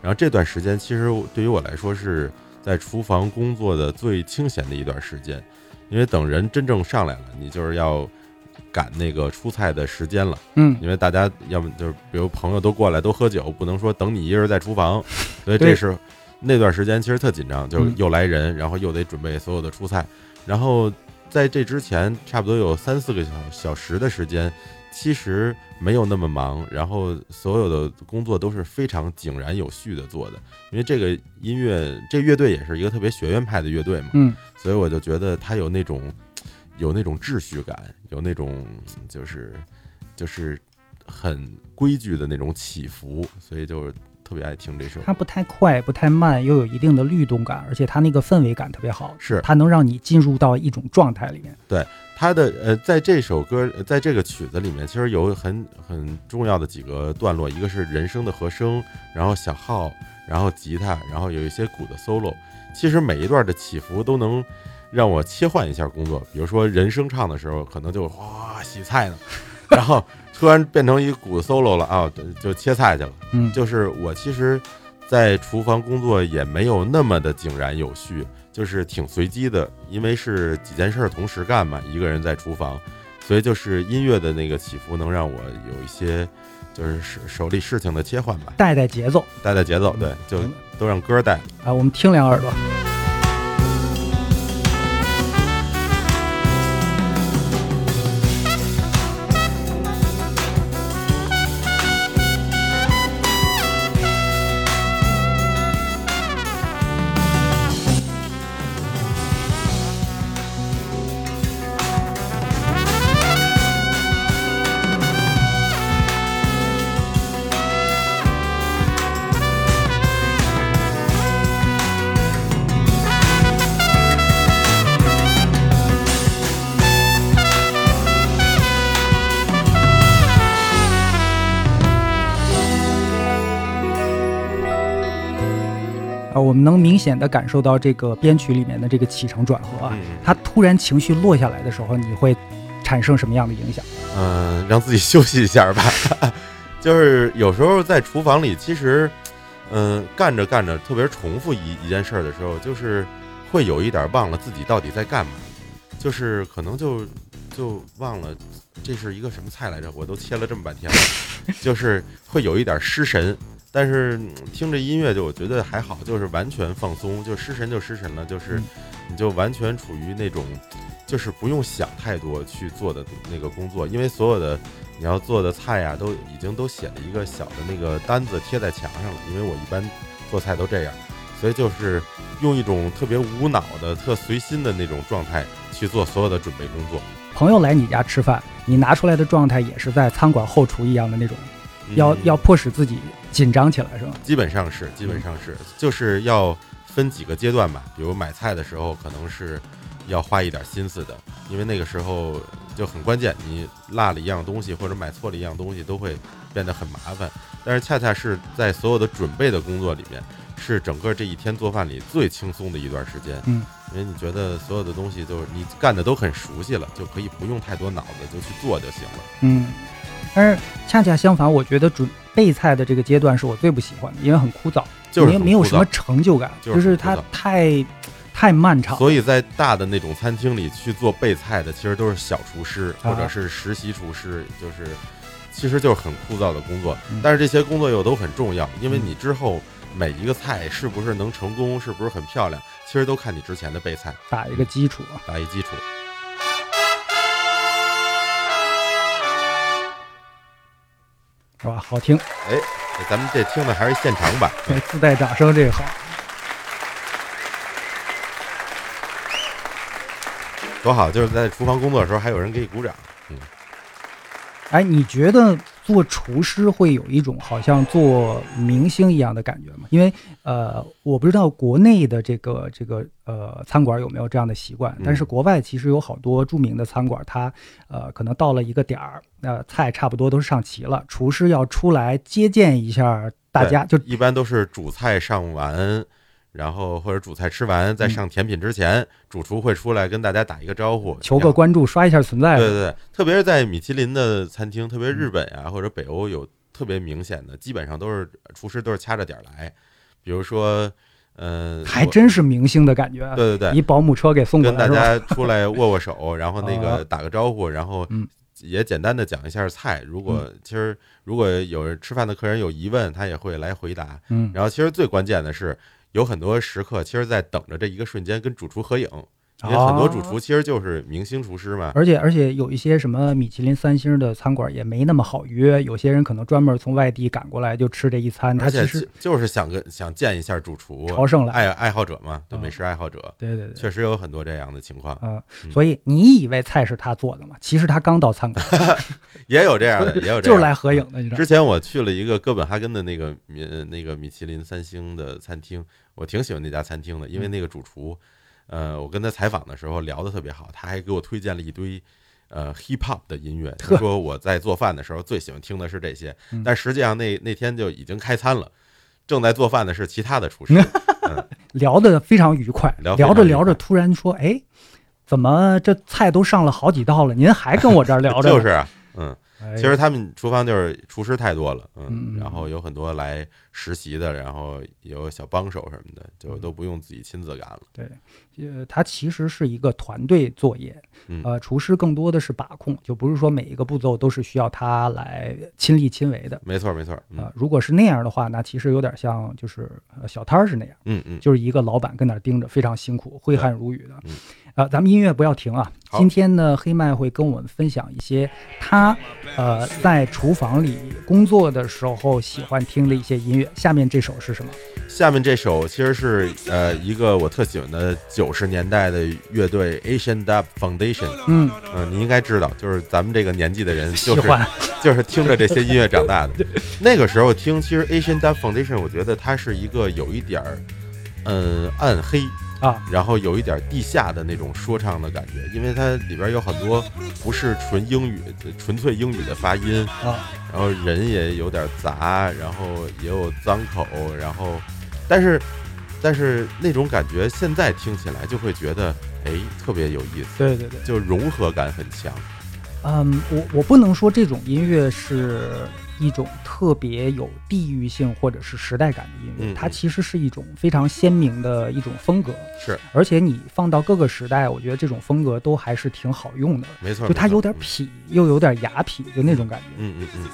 然后这段时间，其实对于我来说是在厨房工作的最清闲的一段时间，因为等人真正上来了，你就是要赶那个出菜的时间了。嗯，因为大家要么就是比如朋友都过来都喝酒，不能说等你一人在厨房，所以这是那段时间其实特紧张，就是又来人，然后又得准备所有的出菜，然后。在这之前，差不多有三四个小小时的时间，其实没有那么忙，然后所有的工作都是非常井然有序的做的。因为这个音乐，这乐队也是一个特别学院派的乐队嘛，嗯，所以我就觉得它有那种有那种秩序感，有那种就是就是很规矩的那种起伏，所以就特别爱听这首。它不太快，不太慢，又有一定的律动感，而且它那个氛围感特别好，是它能让你进入到一种状态里面。对它的呃，在这首歌，呃在这个曲子里面，其实有很很重要的几个段落，一个是人声的和声，然后小号，然后吉他，然后有一些鼓的 solo。其实每一段的起伏都能让我切换一下工作，比如说人声唱的时候，可能就哇洗菜呢，然后突然变成一个鼓 solo 了啊，就切菜去了。嗯，就是我其实，在厨房工作也没有那么的井然有序，就是挺随机的，因为是几件事儿同时干嘛，一个人在厨房，所以就是音乐的那个起伏能让我有一些就是手手里事情的切换吧，带带节奏带带节奏，对，就嗯都让歌带。啊，我们听两耳朵。显的感受到这个编曲里面的这个起承转合啊，嗯它突然情绪落下来的时候，你会产生什么样的影响？嗯，让自己休息一下吧。就是有时候在厨房里，其实，嗯，干着干着，特别重复一一件事儿的时候，就是会有一点忘了自己到底在干嘛，就是可能就就忘了这是一个什么菜来着，我都切了这么半天了，就是会有一点失神。但是嗯听着音乐，就我觉得还好，就是完全放松，就失神就失神了，就是嗯你就完全处于那种，就是不用想太多去做的那个工作，因为所有的你要做的菜呀、都已经都写了一个小的那个单子贴在墙上了。因为我一般做菜都这样，所以就是用一种特别无脑的、特随心的那种状态去做所有的准备工作。朋友来你家吃饭，你拿出来的状态也是在餐馆后厨一样的那种，要嗯要迫使自己紧张起来，是吧？基本上是，基本上是，就是要分几个阶段吧。比如买菜的时候，可能是要花一点心思的，因为那个时候就很关键，你落了一样东西或者买错了一样东西，都会变得很麻烦。但是恰恰是在所有的准备的工作里面，是整个这一天做饭里最轻松的一段时间。嗯，因为你觉得所有的东西就是你干的都很熟悉了，就可以不用太多脑子就去做就行了。嗯，但是恰恰相反，我觉得准备菜的这个阶段是我最不喜欢的，因为很枯燥，没就是没有什么成就感，就是是它太太漫长。所以在大的那种餐厅里去做备菜的，其实都是小厨师啊或者是实习厨师，就是其实就是很枯燥的工作嗯。但是这些工作又都很重要，因为嗯你之后每一个菜是不是能成功，是不是很漂亮，其实都看你之前的备菜打一个基础啊，打一基础。是吧？好听，哎，咱们这听的还是现场版，对，自带掌声，这个好。多好！就是在厨房工作的时候，还有人给你鼓掌。哎，你觉得做厨师会有一种好像做明星一样的感觉吗？因为呃，我不知道国内的这个这个呃餐馆有没有这样的习惯，但是国外其实有好多著名的餐馆，它呃可能到了一个点儿，呃菜差不多都上齐了，厨师要出来接见一下大家，就一般都是主菜上完，然后或者主菜吃完，在嗯上甜品之前，主厨会出来跟大家打一个招呼，求个关注，刷一下存在。对对对，特别是在米其林的餐厅，特别日本呀、或者北欧有特别明显的，基本上都是厨师都是掐着点儿来。比如说，嗯、我还真是明星的感觉，对对对，一保姆车给送过来跟大？家出来握握手，然后那啊个打个招呼，然后嗯也简单的讲一下菜。如果其实如果有人吃饭的客人有疑问，他也会来回答。嗯然后其实最关键的是，有很多食客其实在等着这一个瞬间跟主厨合影，因为很多哦主厨其实就是明星厨师嘛。而且而且有一些什么米其林三星的餐馆也没那么好约，有些人可能专门从外地赶过来就吃这一餐，他而且其实就就是想跟想见一下主厨，朝圣来。爱爱好者嘛，美食爱好者，对对对，确实有很多这样的情况，啊、嗯所以你以为菜是他做的吗？其实他刚到餐馆，也有这样的，也有这 就是。来合影的，你知道吗？之前我去了一个哥本哈根的那个米呃那个米其林三星的餐厅，我挺喜欢那家餐厅的，因为那个主厨，呃，我跟他采访的时候聊得特别好，他还给我推荐了一堆。呃，hip hop 的音乐，他说我在做饭的时候最喜欢听的是这些，嗯。但实际上那那天就已经开餐了，正在做饭的是其他的厨师，嗯，聊得非常愉快，聊着聊着，突然说：“哎，怎么这菜都上了好几道了，您还跟我这儿聊着？” 就是啊，嗯，哎，其实他们厨房就是厨师太多了，嗯然后有很多来实习的，然后有小帮手什么的，就都不用自己亲自干了。对，呃，它其实是一个团队作业，嗯。呃，厨师更多的是把控，就不是说每一个步骤都是需要他来亲力亲为的。没错，没错，啊、嗯如果是那样的话，那其实有点像就是呃小摊儿是那样，嗯嗯，就是一个老板跟那儿盯着，非常辛苦，挥汗如雨的。嗯啊、咱们音乐不要停啊！今天呢，黑麦会跟我们分享一些他呃在厨房里工作的时候喜欢听的一些音乐。下面这首是什么？下面这首其实是呃一个我特喜欢的九十年代的乐队 Asian Dub Foundation，嗯，嗯，你应该知道，就是咱们这个年纪的人，就是喜欢。就是听着这些音乐长大的。那个时候听，其实 Asian Dub Foundation，我觉得它是一个有一点儿嗯暗黑。啊，然后有一点地下的那种说唱的感觉，因为它里边有很多不是纯英语、纯粹英语的发音，啊，然后人也有点杂，然后也有脏口，然后，但是，但是那种感觉现在听起来就会觉得，哎，特别有意思，对对对。就融合感很强。嗯，我我不能说这种音乐是一种特别有地域性或者是时代感的音乐，它其实是一种非常鲜明的一种风格，是，而且你放到各个时代，我觉得这种风格都还是挺好用的，没错，就它有点痞，又有点雅痞，就那种感觉。嗯嗯嗯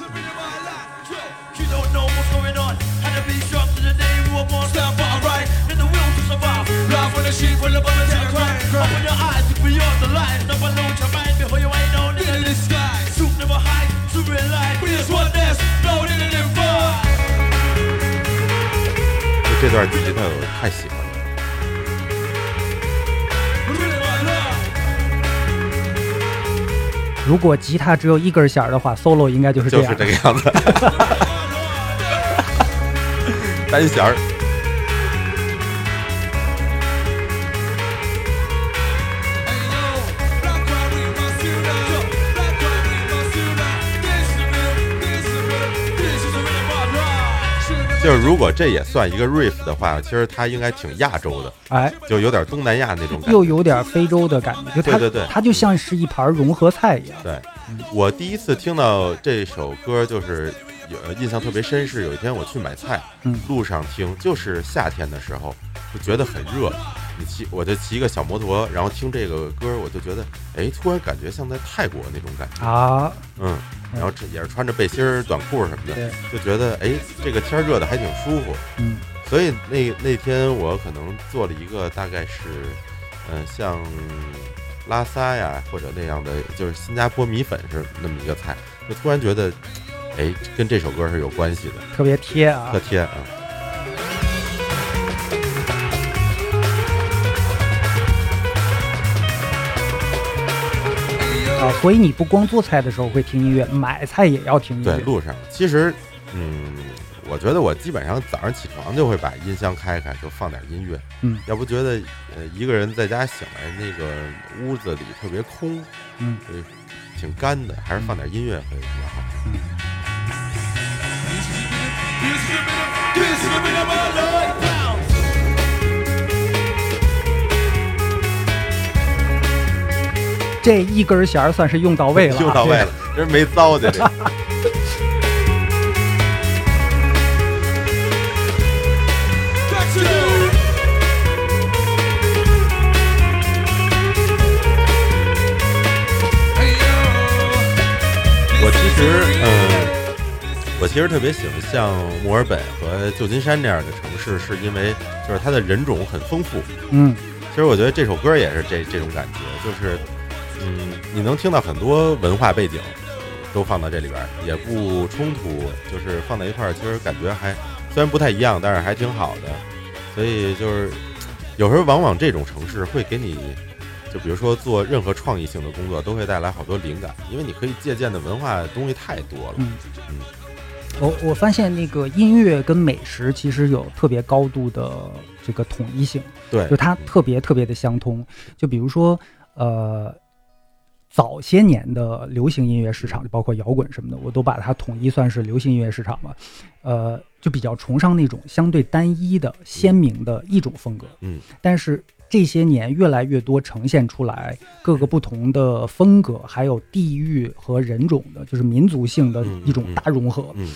就这段吉他，我太喜欢了。如果吉他只有一根弦的话，solo 应该就是这样，就是这个样子，单弦儿。就是如果这也算一个 riff 的话，其实它应该挺亚洲的，哎，就有点东南亚那种感觉。又有点非洲的感觉，就它对对对它就像是一盘融合菜一样。对，我第一次听到这首歌，就是有呃印象特别深，是有一天我去买菜，嗯路上听，就是夏天的时候，就觉得很热。你骑，我就骑一个小摩托，然后听这个歌，我就觉得，哎，突然感觉像在泰国那种感觉，啊，嗯，然后这也是穿着背心儿、短裤什么的，就觉得，哎，这个天热的还挺舒服。嗯所以那那天我可能做了一个大概是，嗯、像拉萨呀或者那样的，就是新加坡米粉是那么一个菜，就突然觉得，哎，跟这首歌是有关系的，特别贴啊特。贴啊。啊，所以你不光做菜的时候会听音乐，买菜也要听音乐。对，路上其实，嗯，我觉得我基本上早上起床就会把音箱开开，就放点音乐。嗯要不觉得，呃，一个人在家醒来，那个屋子里特别空，嗯，呃，挺干的，还是放点音乐会比较好。这一根弦儿算是用到位了啊，又到位了，这是没糟践这个。Back you. 我其实，嗯，我其实特别喜欢像墨尔本和旧金山这样的城市，是因为就是它的人种很丰富，嗯，其实我觉得这首歌也是这这种感觉，就是嗯，你能听到很多文化背景都放到这里边，也不冲突，就是放在一块儿，其实感觉还虽然不太一样，但是还挺好的。所以就是有时候往往这种城市会给你，就比如说做任何创意性的工作，都会带来好多灵感，因为你可以借鉴的文化东西太多了。嗯嗯我我发现那个音乐跟美食其实有特别高度的这个统一性，对，就它特别特别的相通。就比如说，呃，早些年的流行音乐市场，就包括摇滚什么的，我都把它统一算是流行音乐市场吧。呃，就比较崇尚那种相对单一的、鲜明的一种风格。嗯，但是这些年越来越多呈现出来各个不同的风格，还有地域和人种的，就是民族性的一种大融合。嗯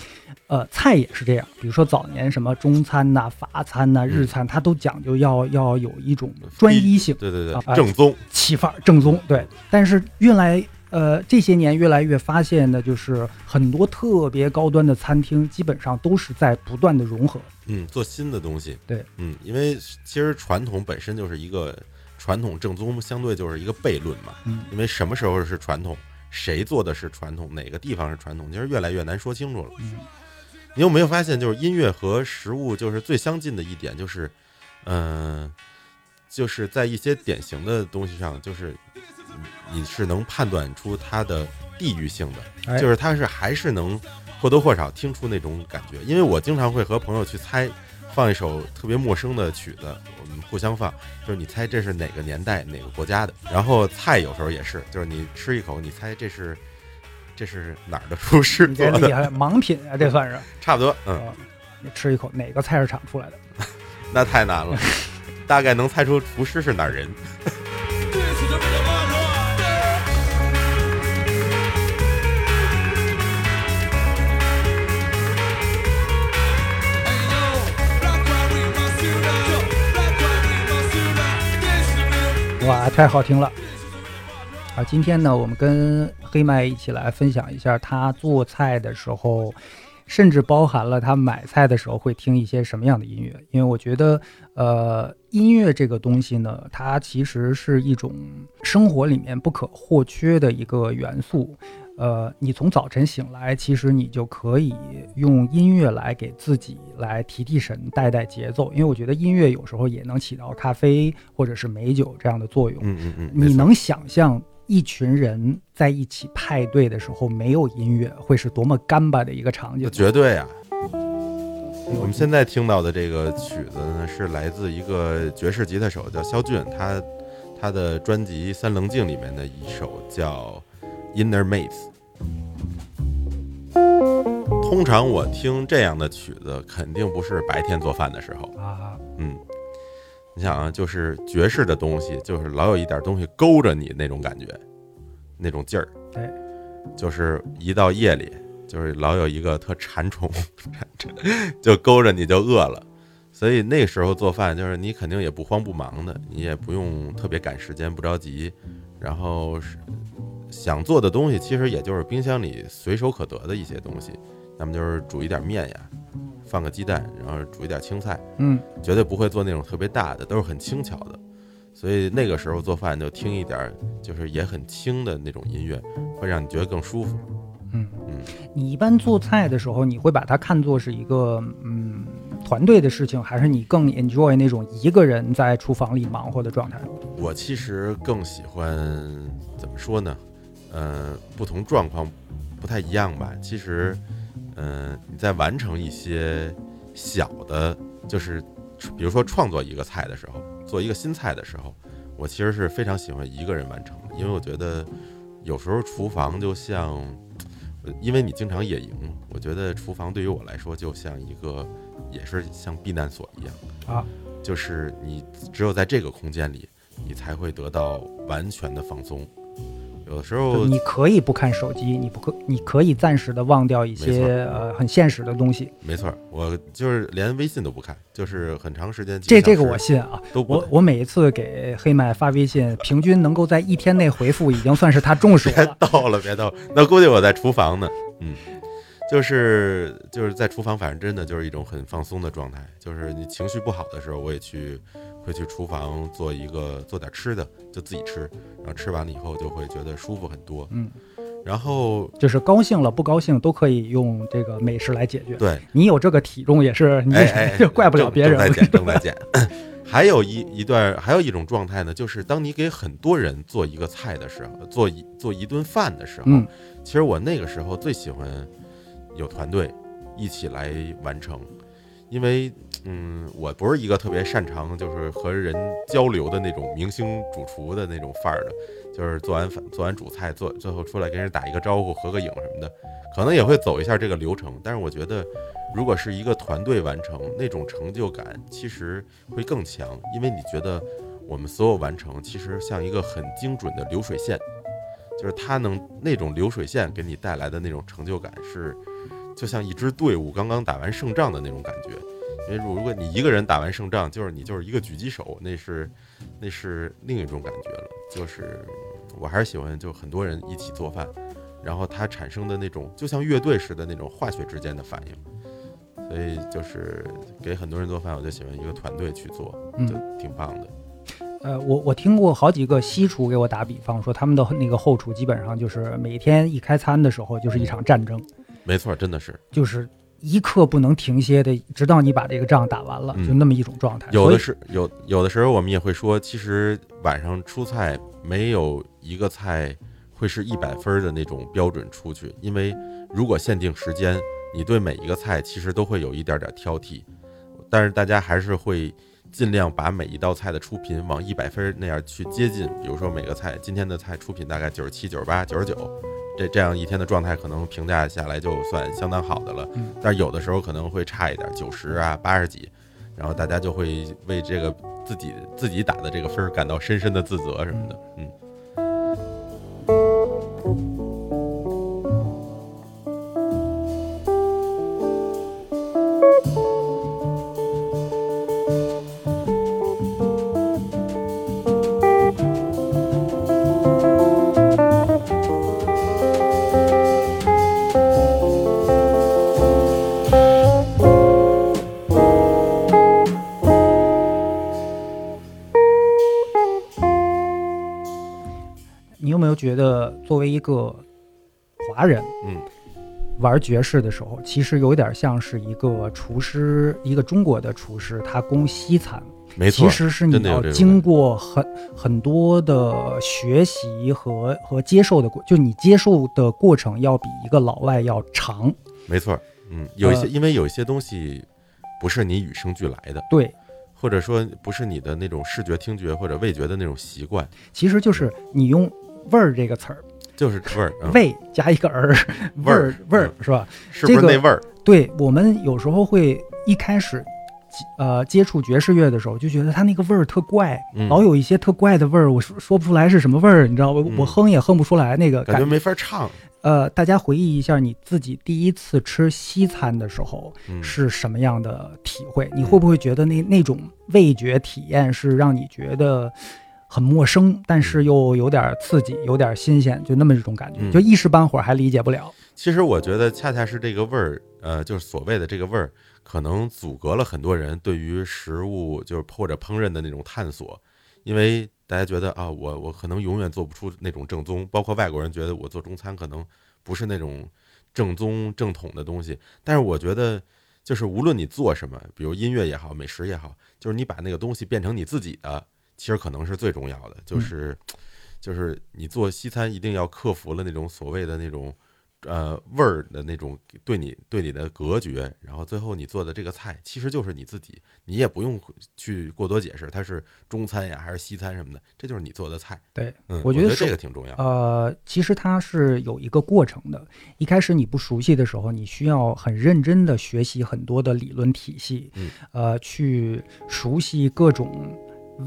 呃，菜也是这样，比如说早年什么中餐呐、法餐呐、日餐，它都讲究要要有一种专一性、对对对，啊正宗。气范儿、正宗。对，但是越来呃这些年越来越发现的就是很多特别高端的餐厅，基本上都是在不断的融合。嗯，做新的东西。对，嗯，因为其实传统本身就是一个传统正宗，相对就是一个悖论嘛。嗯因为什么时候是传统，谁做的是传统，哪个地方是传统，其实越来越难说清楚了。嗯你有没有发现，就是音乐和食物就是最相近的一点，就是，嗯、就是在一些典型的东西上，就是你是能判断出它的地域性的，哎就是它是还是能或多或少听出那种感觉。因为我经常会和朋友去猜，放一首特别陌生的曲子，我们互相放，就是你猜这是哪个年代哪个国家的。然后菜有时候也是，就是你吃一口，你猜这是这是哪儿的厨师？真厉害盲品啊 这算是。差不多嗯。你吃一口哪个菜市场出来的？那太难了。大概能猜出厨师是哪儿人。哇太好听了。啊，今天呢，我们跟黑麦一起来分享一下他做菜的时候，甚至包含了他买菜的时候会听一些什么样的音乐。因为我觉得，呃，音乐这个东西呢，它其实是一种生活里面不可或缺的一个元素。呃，你从早晨醒来，其实你就可以用音乐来给自己来提提神、带带节奏。因为我觉得音乐有时候也能起到咖啡或者是美酒这样的作用。嗯嗯嗯，你能想象一群人在一起派对的时候没有音乐会是多么干巴的一个场景？绝对啊！我我们现在听到的这个曲子呢，是来自一个爵士吉他手叫肖俊，他他的专辑《三棱镜》里面的一首叫《Inner Maze》。通常我听这样的曲子，肯定不是白天做饭的时候。啊，嗯，你想啊，就是爵士的东西，就是老有一点东西勾着你那种感觉，那种劲儿。对，就是一到夜里，就是老有一个特馋虫，就勾着你就饿了。所以那时候做饭，就是你肯定也不慌不忙的，你也不用特别赶时间，不着急。然后是想做的东西，其实也就是冰箱里随手可得的一些东西，要么就是煮一点面呀，放个鸡蛋，然后煮一点青菜。嗯，绝对不会做那种特别大的，都是很轻巧的。所以那个时候做饭就听一点儿，就是也很轻的那种音乐，会让你觉得更舒服。嗯嗯，你一般做菜的时候，你会把它看作是一个嗯团队的事情，还是你更 enjoy 那种一个人在厨房里忙活的状态？我其实更喜欢怎么说呢？呃，不同状况不太一样吧。其实，嗯、你在完成一些小的，就是比如说创作一个菜的时候，做一个新菜的时候，我其实是非常喜欢一个人完成的，因为我觉得有时候厨房就像，呃因为你经常野营，我觉得厨房对于我来说就像一个，也是像避难所一样啊，就是你只有在这个空间里，你才会得到完全的放松。有的时候你可以不看手机，你不可，你可以暂时的忘掉一些呃很现实的东西。没错，我就是连微信都不看，就是很长时间。这这个我信啊，都我我每一次给黑麦发微信，平均能够在一天内回复，已经算是他重视了别。逗了，别逗了，那估计我在厨房呢。嗯，就是就是在厨房，反正真的就是一种很放松的状态。就是你情绪不好的时候，我也去会去厨房做一个做点吃的，就自己吃，然后吃完了以后就会觉得舒服很多。嗯，然后就是高兴了不高兴都可以用这个美食来解决。对，你有这个体重也是你 就怪不了别人。正在减，正在减。还有一一段，还有一种状态呢，就是当你给很多人做一个菜的时候，做一做一顿饭的时候，嗯其实我那个时候最喜欢有团队一起来完成，因为嗯，我不是一个特别擅长就是和人交流的那种明星主厨的那种范儿的，就是做完饭做完主菜，做最后出来跟人打一个招呼、合个影什么的，可能也会走一下这个流程。但是我觉得，如果是一个团队完成，那种成就感其实会更强，因为你觉得我们所有完成其实像一个很精准的流水线，就是它能那种流水线给你带来的那种成就感是，就像一支队伍刚刚打完胜仗的那种感觉。因为如果你一个人打完胜仗，就是你就是一个狙击手，那是那是另一种感觉了。就是我还是喜欢就很多人一起做饭，然后它产生的那种就像乐队似的那种化学之间的反应。所以就是给很多人做饭，我就喜欢一个团队去做，嗯就挺棒的。呃，我我听过好几个西厨给我打比方，说他们的那个后厨基本上就是每天一开餐的时候就是一场战争，没错，真的是就是一刻不能停歇的，直到你把这个仗打完了，嗯就那么一种状态。有的是有有的时候我们也会说，其实晚上出菜没有一个菜会是一百分儿的那种标准出去，因为如果限定时间，你对每一个菜其实都会有一点点挑剔，但是大家还是会尽量把每一道菜的出品往一百分儿那样去接近。比如说每个菜今天的菜出品大概九十七、九十八、九十九，这这样一天的状态可能评价下来就算相当好的了。嗯但是有的时候可能会差一点，九十啊、八十几，然后大家就会为这个自己自己打的这个分儿感到深深的自责什么的。嗯，觉得，作为一个华人，嗯，玩爵士的时候，其实有点像是一个厨师，一个中国的厨师，他攻西餐，没错其，实是你要经过很很多的学习和和接受的过，就你接受的过程要比一个老外要长。没错。嗯，有一些呃因为有一些东西不是你与生俱来的，对，或者说不是你的那种视觉、听觉或者味觉的那种习惯，其实就是你用“味儿”这个词儿，就是味儿。嗯、味加一个儿，味味儿儿味儿是吧？是不是这个那味儿？对我们有时候会一开始。呃，接触爵士乐的时候，就觉得它那个味儿特怪，嗯老有一些特怪的味儿，我说说不出来是什么味儿，你知道吧？我嗯我哼也哼不出来那个感感觉没法唱。呃，大家回忆一下你自己第一次吃西餐的时候嗯，是什么样的体会？你会不会觉得那那种味觉体验是让你觉得很陌生，但是又有点刺激，有点新鲜，就那么一种感觉，嗯就一时半会儿还理解不了。其实我觉得恰恰是这个味儿，呃，就是所谓的这个味儿，可能阻隔了很多人对于食物就是或者烹饪的那种探索，因为大家觉得啊，我我可能永远做不出那种正宗，包括外国人觉得我做中餐可能不是那种正宗正统的东西，但是我觉得。就是无论你做什么，比如音乐也好，美食也好，就是你把那个东西变成你自己的，其实可能是最重要的。就是，就是你做西餐一定要克服了那种所谓的那种呃味儿的那种对你对你的隔绝，然后最后你做的这个菜其实就是你自己，你也不用去过多解释它是中餐呀还是西餐什么的，这就是你做的菜。对，嗯，我觉得是觉得这个挺重要。呃，其实它是有一个过程的。一开始你不熟悉的时候，你需要很认真的学习很多的理论体系，嗯呃，去熟悉各种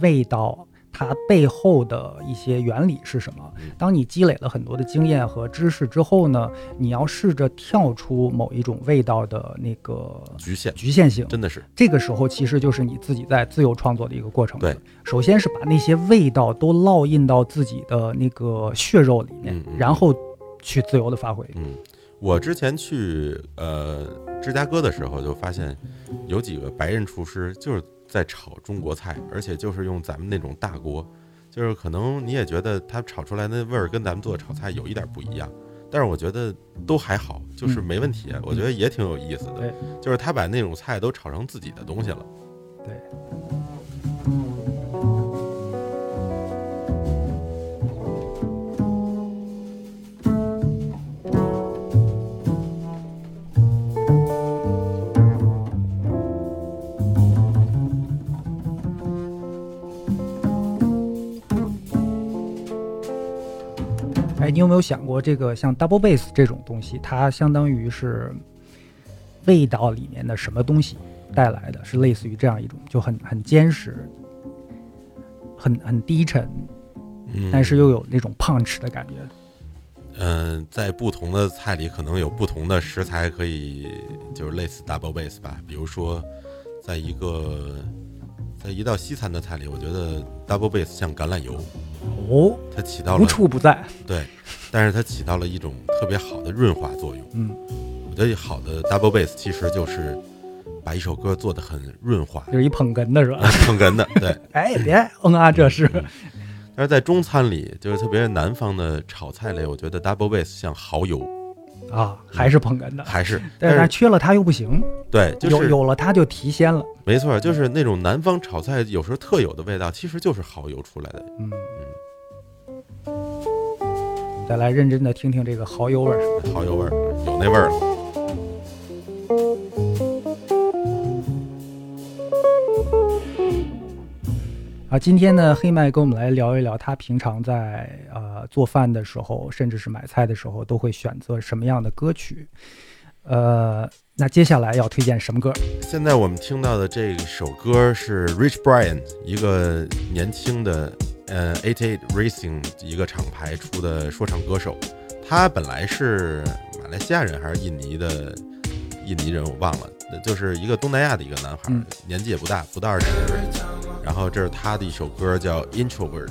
味道。它背后的一些原理是什么嗯？当你积累了很多的经验和知识之后呢，你要试着跳出某一种味道的那个局限局限性。真的是，这个时候其实就是你自己在自由创作的一个过程。对，首先是把那些味道都烙印到自己的那个血肉里面，嗯嗯然后去自由的发挥。嗯，我之前去呃芝加哥的时候，就发现有几个白人厨师，就是在炒中国菜，而且就是用咱们那种大锅，就是可能你也觉得他炒出来那味儿跟咱们做的炒菜有一点不一样，但是我觉得都还好，就是没问题，我觉得也挺有意思的对，就是他把那种菜都炒成自己的东西了。对。有想过，这个像 double bass 这种东西，它相当于是味道里面的什么东西带来的？是类似于这样一种，就很很坚实，很很低沉，嗯，但是又有那种 punch 的感觉。嗯、在不同的菜里可能有不同的食材可以，就是类似 double base 吧。比如说，在一个在一道西餐的菜里，我觉得 double base 像橄榄油，哦，它起到了无处不在。对，但是它起到了一种特别好的润滑作用。嗯，我觉得好的 double bass 其实就是把一首歌做得很润滑，就是一捧哏的是吧？捧哏的。对，哎，别嗯啊，这是嗯但是在中餐里，就是特别是南方的炒菜类，我觉得 double bass 像蚝油，啊，还是捧哏的。还是，但是缺了它又不行，对，就有是有了它就提鲜了。没错，就是那种南方炒菜有时候特有的味道，其实就是蚝油出来的。嗯，再来认真的听听这个蚝油味儿。蚝油味儿，有那味儿了。啊，今天呢，黑麦跟我们来聊一聊他平常在呃做饭的时候，甚至是买菜的时候，都会选择什么样的歌曲。呃，那接下来要推荐什么歌？现在我们听到的这首歌是 Rich Brian，一个年轻的呃 Eight Eight Racing 一个厂牌出的说唱歌手。他本来是马来西亚人还是印尼的印尼人，我忘了，就是一个东南亚的一个男孩，嗯年纪也不大，不到二十。然后这是他的一首歌叫 Introvert。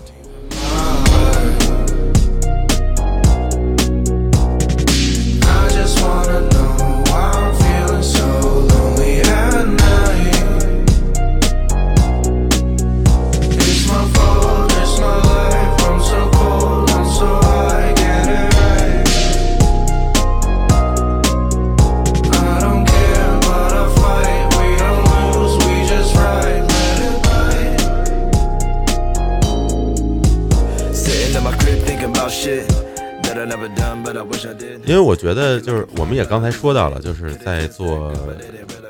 因为我觉得就是我们也刚才说到了，就是在做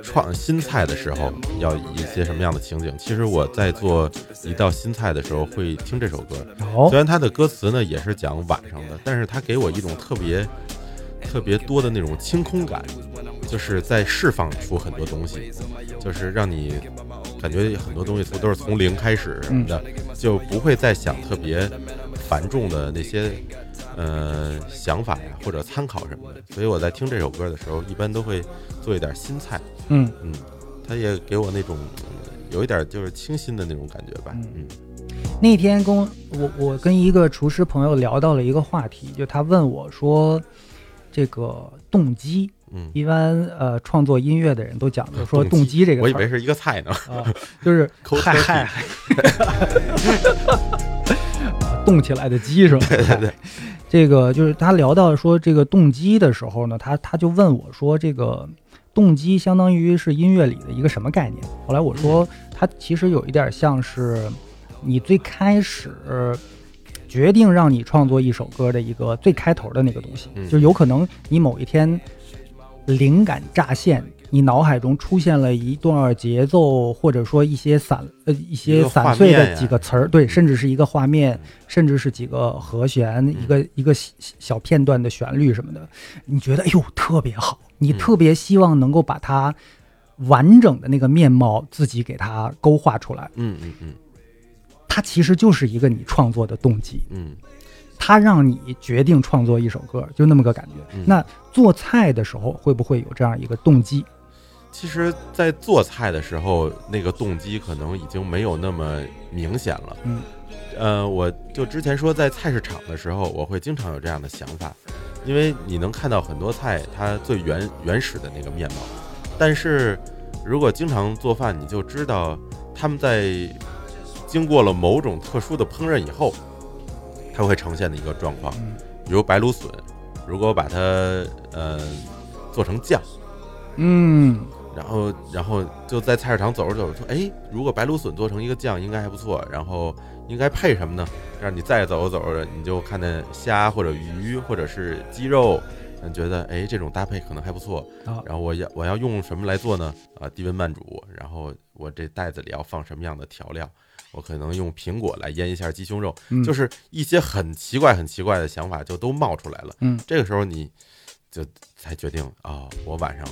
创新菜的时候要一些什么样的情景。其实我在做一道新菜的时候会听这首歌，哦虽然它的歌词呢也是讲晚上的，但是它给我一种特别特别多的那种清空感，就是在释放出很多东西，就是让你感觉很多东西都是从零开始什么的，就不会再想特别繁重的那些呃想法呀或者参考什么的。所以我在听这首歌的时候，一般都会做一点新菜，嗯，嗯，他也给我那种。嗯有一点就是清新的那种感觉吧，嗯。那天跟我我我跟一个厨师朋友聊到了一个话题，就他问我说，这个动机，嗯，一般呃创作音乐的人都讲究说 动机。这个词我以为是一个菜呢，啊，就是 抠嗨嗨，动起来的鸡是吧？对对对，这个就是他聊到说这个动机的时候呢，他他就问我说，这个动机相当于是音乐里的一个什么概念？后来我说，它其实有一点像是你最开始。决定让你创作一首歌的一个最开头的那个东西，嗯就有可能你某一天灵感乍现，你脑海中出现了一段节奏，或者说一些散呃一一些散碎的几个词儿，对，甚至是一个画面，甚至是几个和弦，一个一个小小片段的旋律什么的，你觉得哎呦特别好，你嗯。特别希望能够把它完整的那个面貌自己给它勾画出来，嗯嗯嗯。它其实就是一个你创作的动机。嗯。它让你决定创作一首歌，就那么个感觉。嗯。那做菜的时候会不会有这样一个动机？其实，在做菜的时候，那个动机可能已经没有那么明显了。嗯，呃，我就之前说在菜市场的时候，我会经常有这样的想法，因为你能看到很多菜它最原原始的那个面貌，但是如果经常做饭，你就知道他们在经过了某种特殊的烹饪以后，它会呈现的一个状况。嗯。比如白芦笋，如果把它呃做成酱，嗯然后然后就在菜市场走着走着说，哎，如果白芦笋做成一个酱应该还不错，然后应该配什么呢？让你再走着走着，你就看见虾或者鱼或者是鸡肉，你，觉得哎这种搭配可能还不错。啊然后我要我要用什么来做呢？啊，低温慢煮，然后我这袋子里要放什么样的调料？我可能用苹果来腌一下鸡胸肉，嗯就是一些很奇怪、很奇怪的想法就都冒出来了。嗯这个时候你就才决定啊、我晚上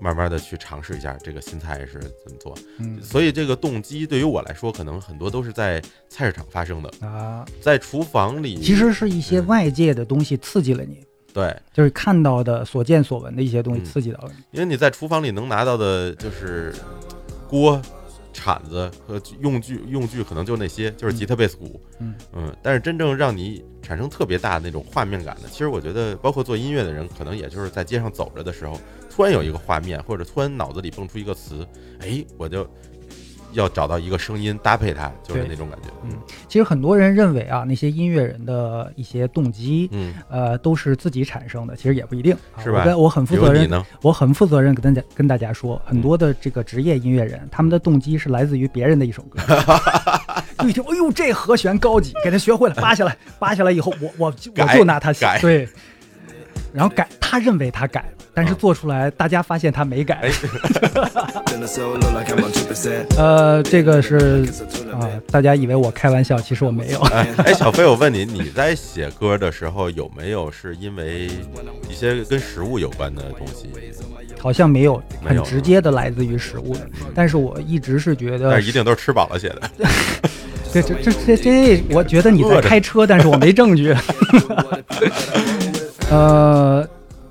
慢慢的去尝试一下这个新菜是怎么做。嗯。所以这个动机对于我来说，可能很多都是在菜市场发生的，啊，在厨房里，其实是一些嗯外界的东西刺激了你，对，就是看到的、所见所闻的一些东西嗯。刺激到了你。因为你在厨房里能拿到的就是锅、铲子和用具，用具可能就那些，就是吉他、贝斯、鼓，嗯但是真正让你产生特别大的那种画面感的，其实我觉得，包括做音乐的人，可能也就是在街上走着的时候，突然有一个画面，或者突然脑子里蹦出一个词，哎，我就要找到一个声音搭配它，就是那种感觉。嗯其实很多人认为啊，那些音乐人的一些动机，嗯，呃，都是自己产生的，其实也不一定。啊是吧我跟我很负责任？我很负责任跟大家跟大家说，很多的这个职业音乐人，他们的动机是来自于别人的一首歌。就一听，哎呦，这和弦高级，给他学会了，扒下来，扒下来以后，我我就我就拿他写改对，然后改，他认为他改了，但是啊做出来，大家发现他没改。哎 Then I solo like I'm on 2%. 呃，这个是啊、大家以为我开玩笑，其实我没有。哎哎，小飞，我问你，你在写歌的时候有没有是因为一些跟食物有关的东西？好像没有很直接的来自于食物的，但是我一直是觉得但一定都是吃饱了写的。这，这这这这，我觉得你在开车，但是我没证据。呃，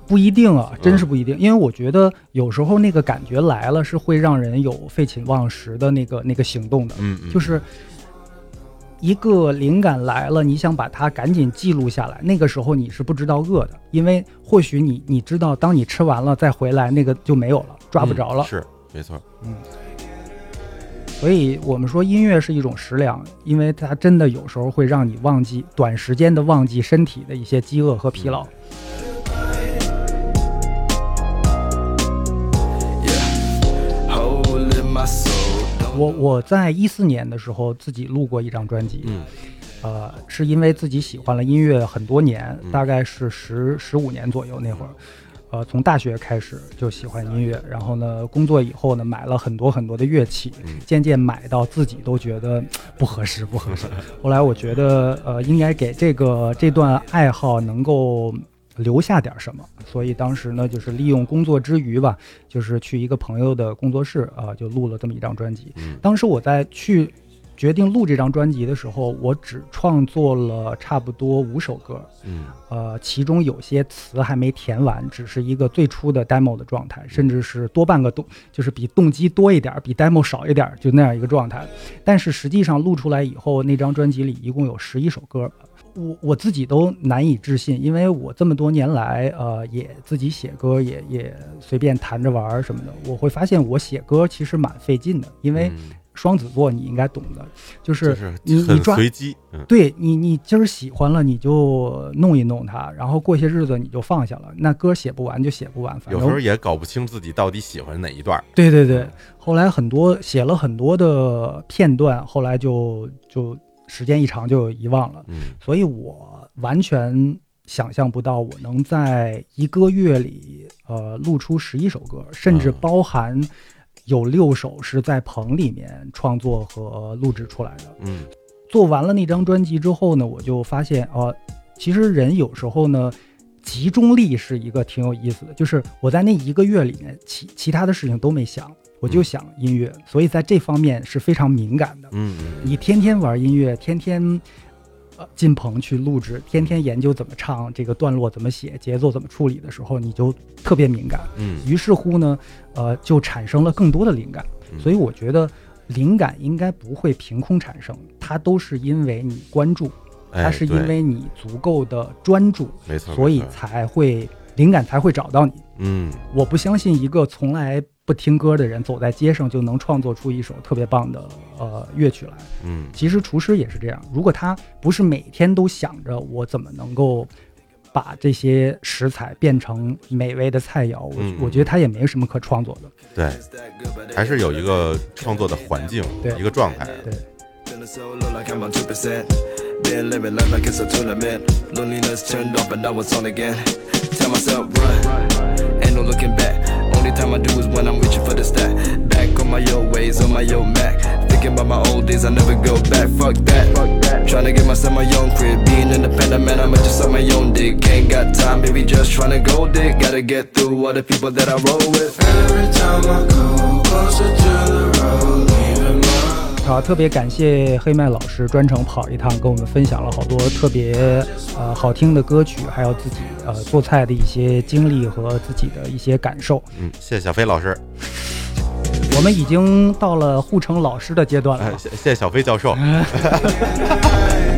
不一定啊，真是不一定，因为我觉得有时候那个感觉来了，是会让人有废寝忘食的那个那个行动的，嗯嗯，就是一个灵感来了，你想把它赶紧记录下来，那个时候你是不知道饿的，因为或许你你知道，当你吃完了再回来，那个就没有了，抓不着了。嗯是没错。嗯。所以我们说音乐是一种食粮，因为它真的有时候会让你忘记短时间的忘记身体的一些饥饿和疲劳。我我在一四年的时候自己录过一张专辑，嗯呃，是因为自己喜欢了音乐很多年，嗯大概是十十五年左右那会儿。呃，从大学开始就喜欢音乐，然后呢，工作以后呢，买了很多很多的乐器，嗯渐渐买到自己都觉得不合适，不合适。后来我觉得，呃，应该给这个这段爱好能够留下点什么，所以当时呢，就是利用工作之余吧，就是去一个朋友的工作室啊、就录了这么一张专辑。嗯当时我在去决定录这张专辑的时候，我只创作了差不多五首歌，嗯呃，其中有些词还没填完，只是一个最初的 demo 的状态，甚至是多半个动，就是比动机多一点儿，比 demo 少一点儿，就那样一个状态。但是实际上录出来以后，那张专辑里一共有十一首歌。我我自己都难以置信，因为我这么多年来，呃，也自己写歌，也也随便弹着玩什么的。我会发现我写歌其实蛮费劲的，因为嗯双子座你应该懂的，就就是是你你抓随机。嗯对你，你今儿喜欢了，你就弄一弄它，然后过些日子你就放下了。那歌写不完就写不完，反正有时候也搞不清自己到底喜欢哪一段。对对对。后来很多写了很多的片段，后来就就时间一长就遗忘了，嗯所以我完全想象不到我能在一个月里呃录出十一首歌，甚至啊包含有六首是在棚里面创作和录制出来的。嗯做完了那张专辑之后呢，我就发现呃、其实人有时候呢，集中力是一个挺有意思的。就是我在那一个月里面，其其他的事情都没想，我就嗯想音乐，所以在这方面是非常敏感的。嗯嗯你天天玩音乐，天天呃进棚去录制，天天研究怎么唱，这个段落怎么写，节奏怎么处理的时候，你就特别敏感。嗯于是乎呢，呃，就产生了更多的灵感。嗯，所以我觉得灵感应该不会凭空产生，它都是因为你关注，它是因为你足够的专注，没错，所以才会灵感才会找到你。嗯我不相信一个从来不听歌的人走在街上就能创作出一首特别棒的呃乐曲来。嗯。其实厨师也是这样，如果他不是每天都想着我怎么能够把这些食材变成美味的菜肴，我、嗯。我觉得他也没什么可创作的。对，还是有一个创作的环境，对。一个状态。对，Feeling so I'm on 2%. Been living life like it's a tournament. Loneliness turned off, but now it's on again. Tell myself, run. Ain't no looking back. Only time I do is when I'm reaching for the stat. Back on my old ways, on my old Mac. Thinking about my old days, I never go back. Fuck that. Fuck that. Trying to get myself my own crib. Being independent, man, I'ma just on my own dick. Ain't got time, baby, just trying to go dick. Gotta get through all the people that I roll with. Every time I go closer to the 好，特别感谢黑麦老师专程跑一趟，跟我们分享了好多特别呃好听的歌曲，还有自己呃做菜的一些经历和自己的一些感受。嗯，谢谢小飞老师，我们已经到了互成老师的阶段了哎，。谢谢谢小飞教授。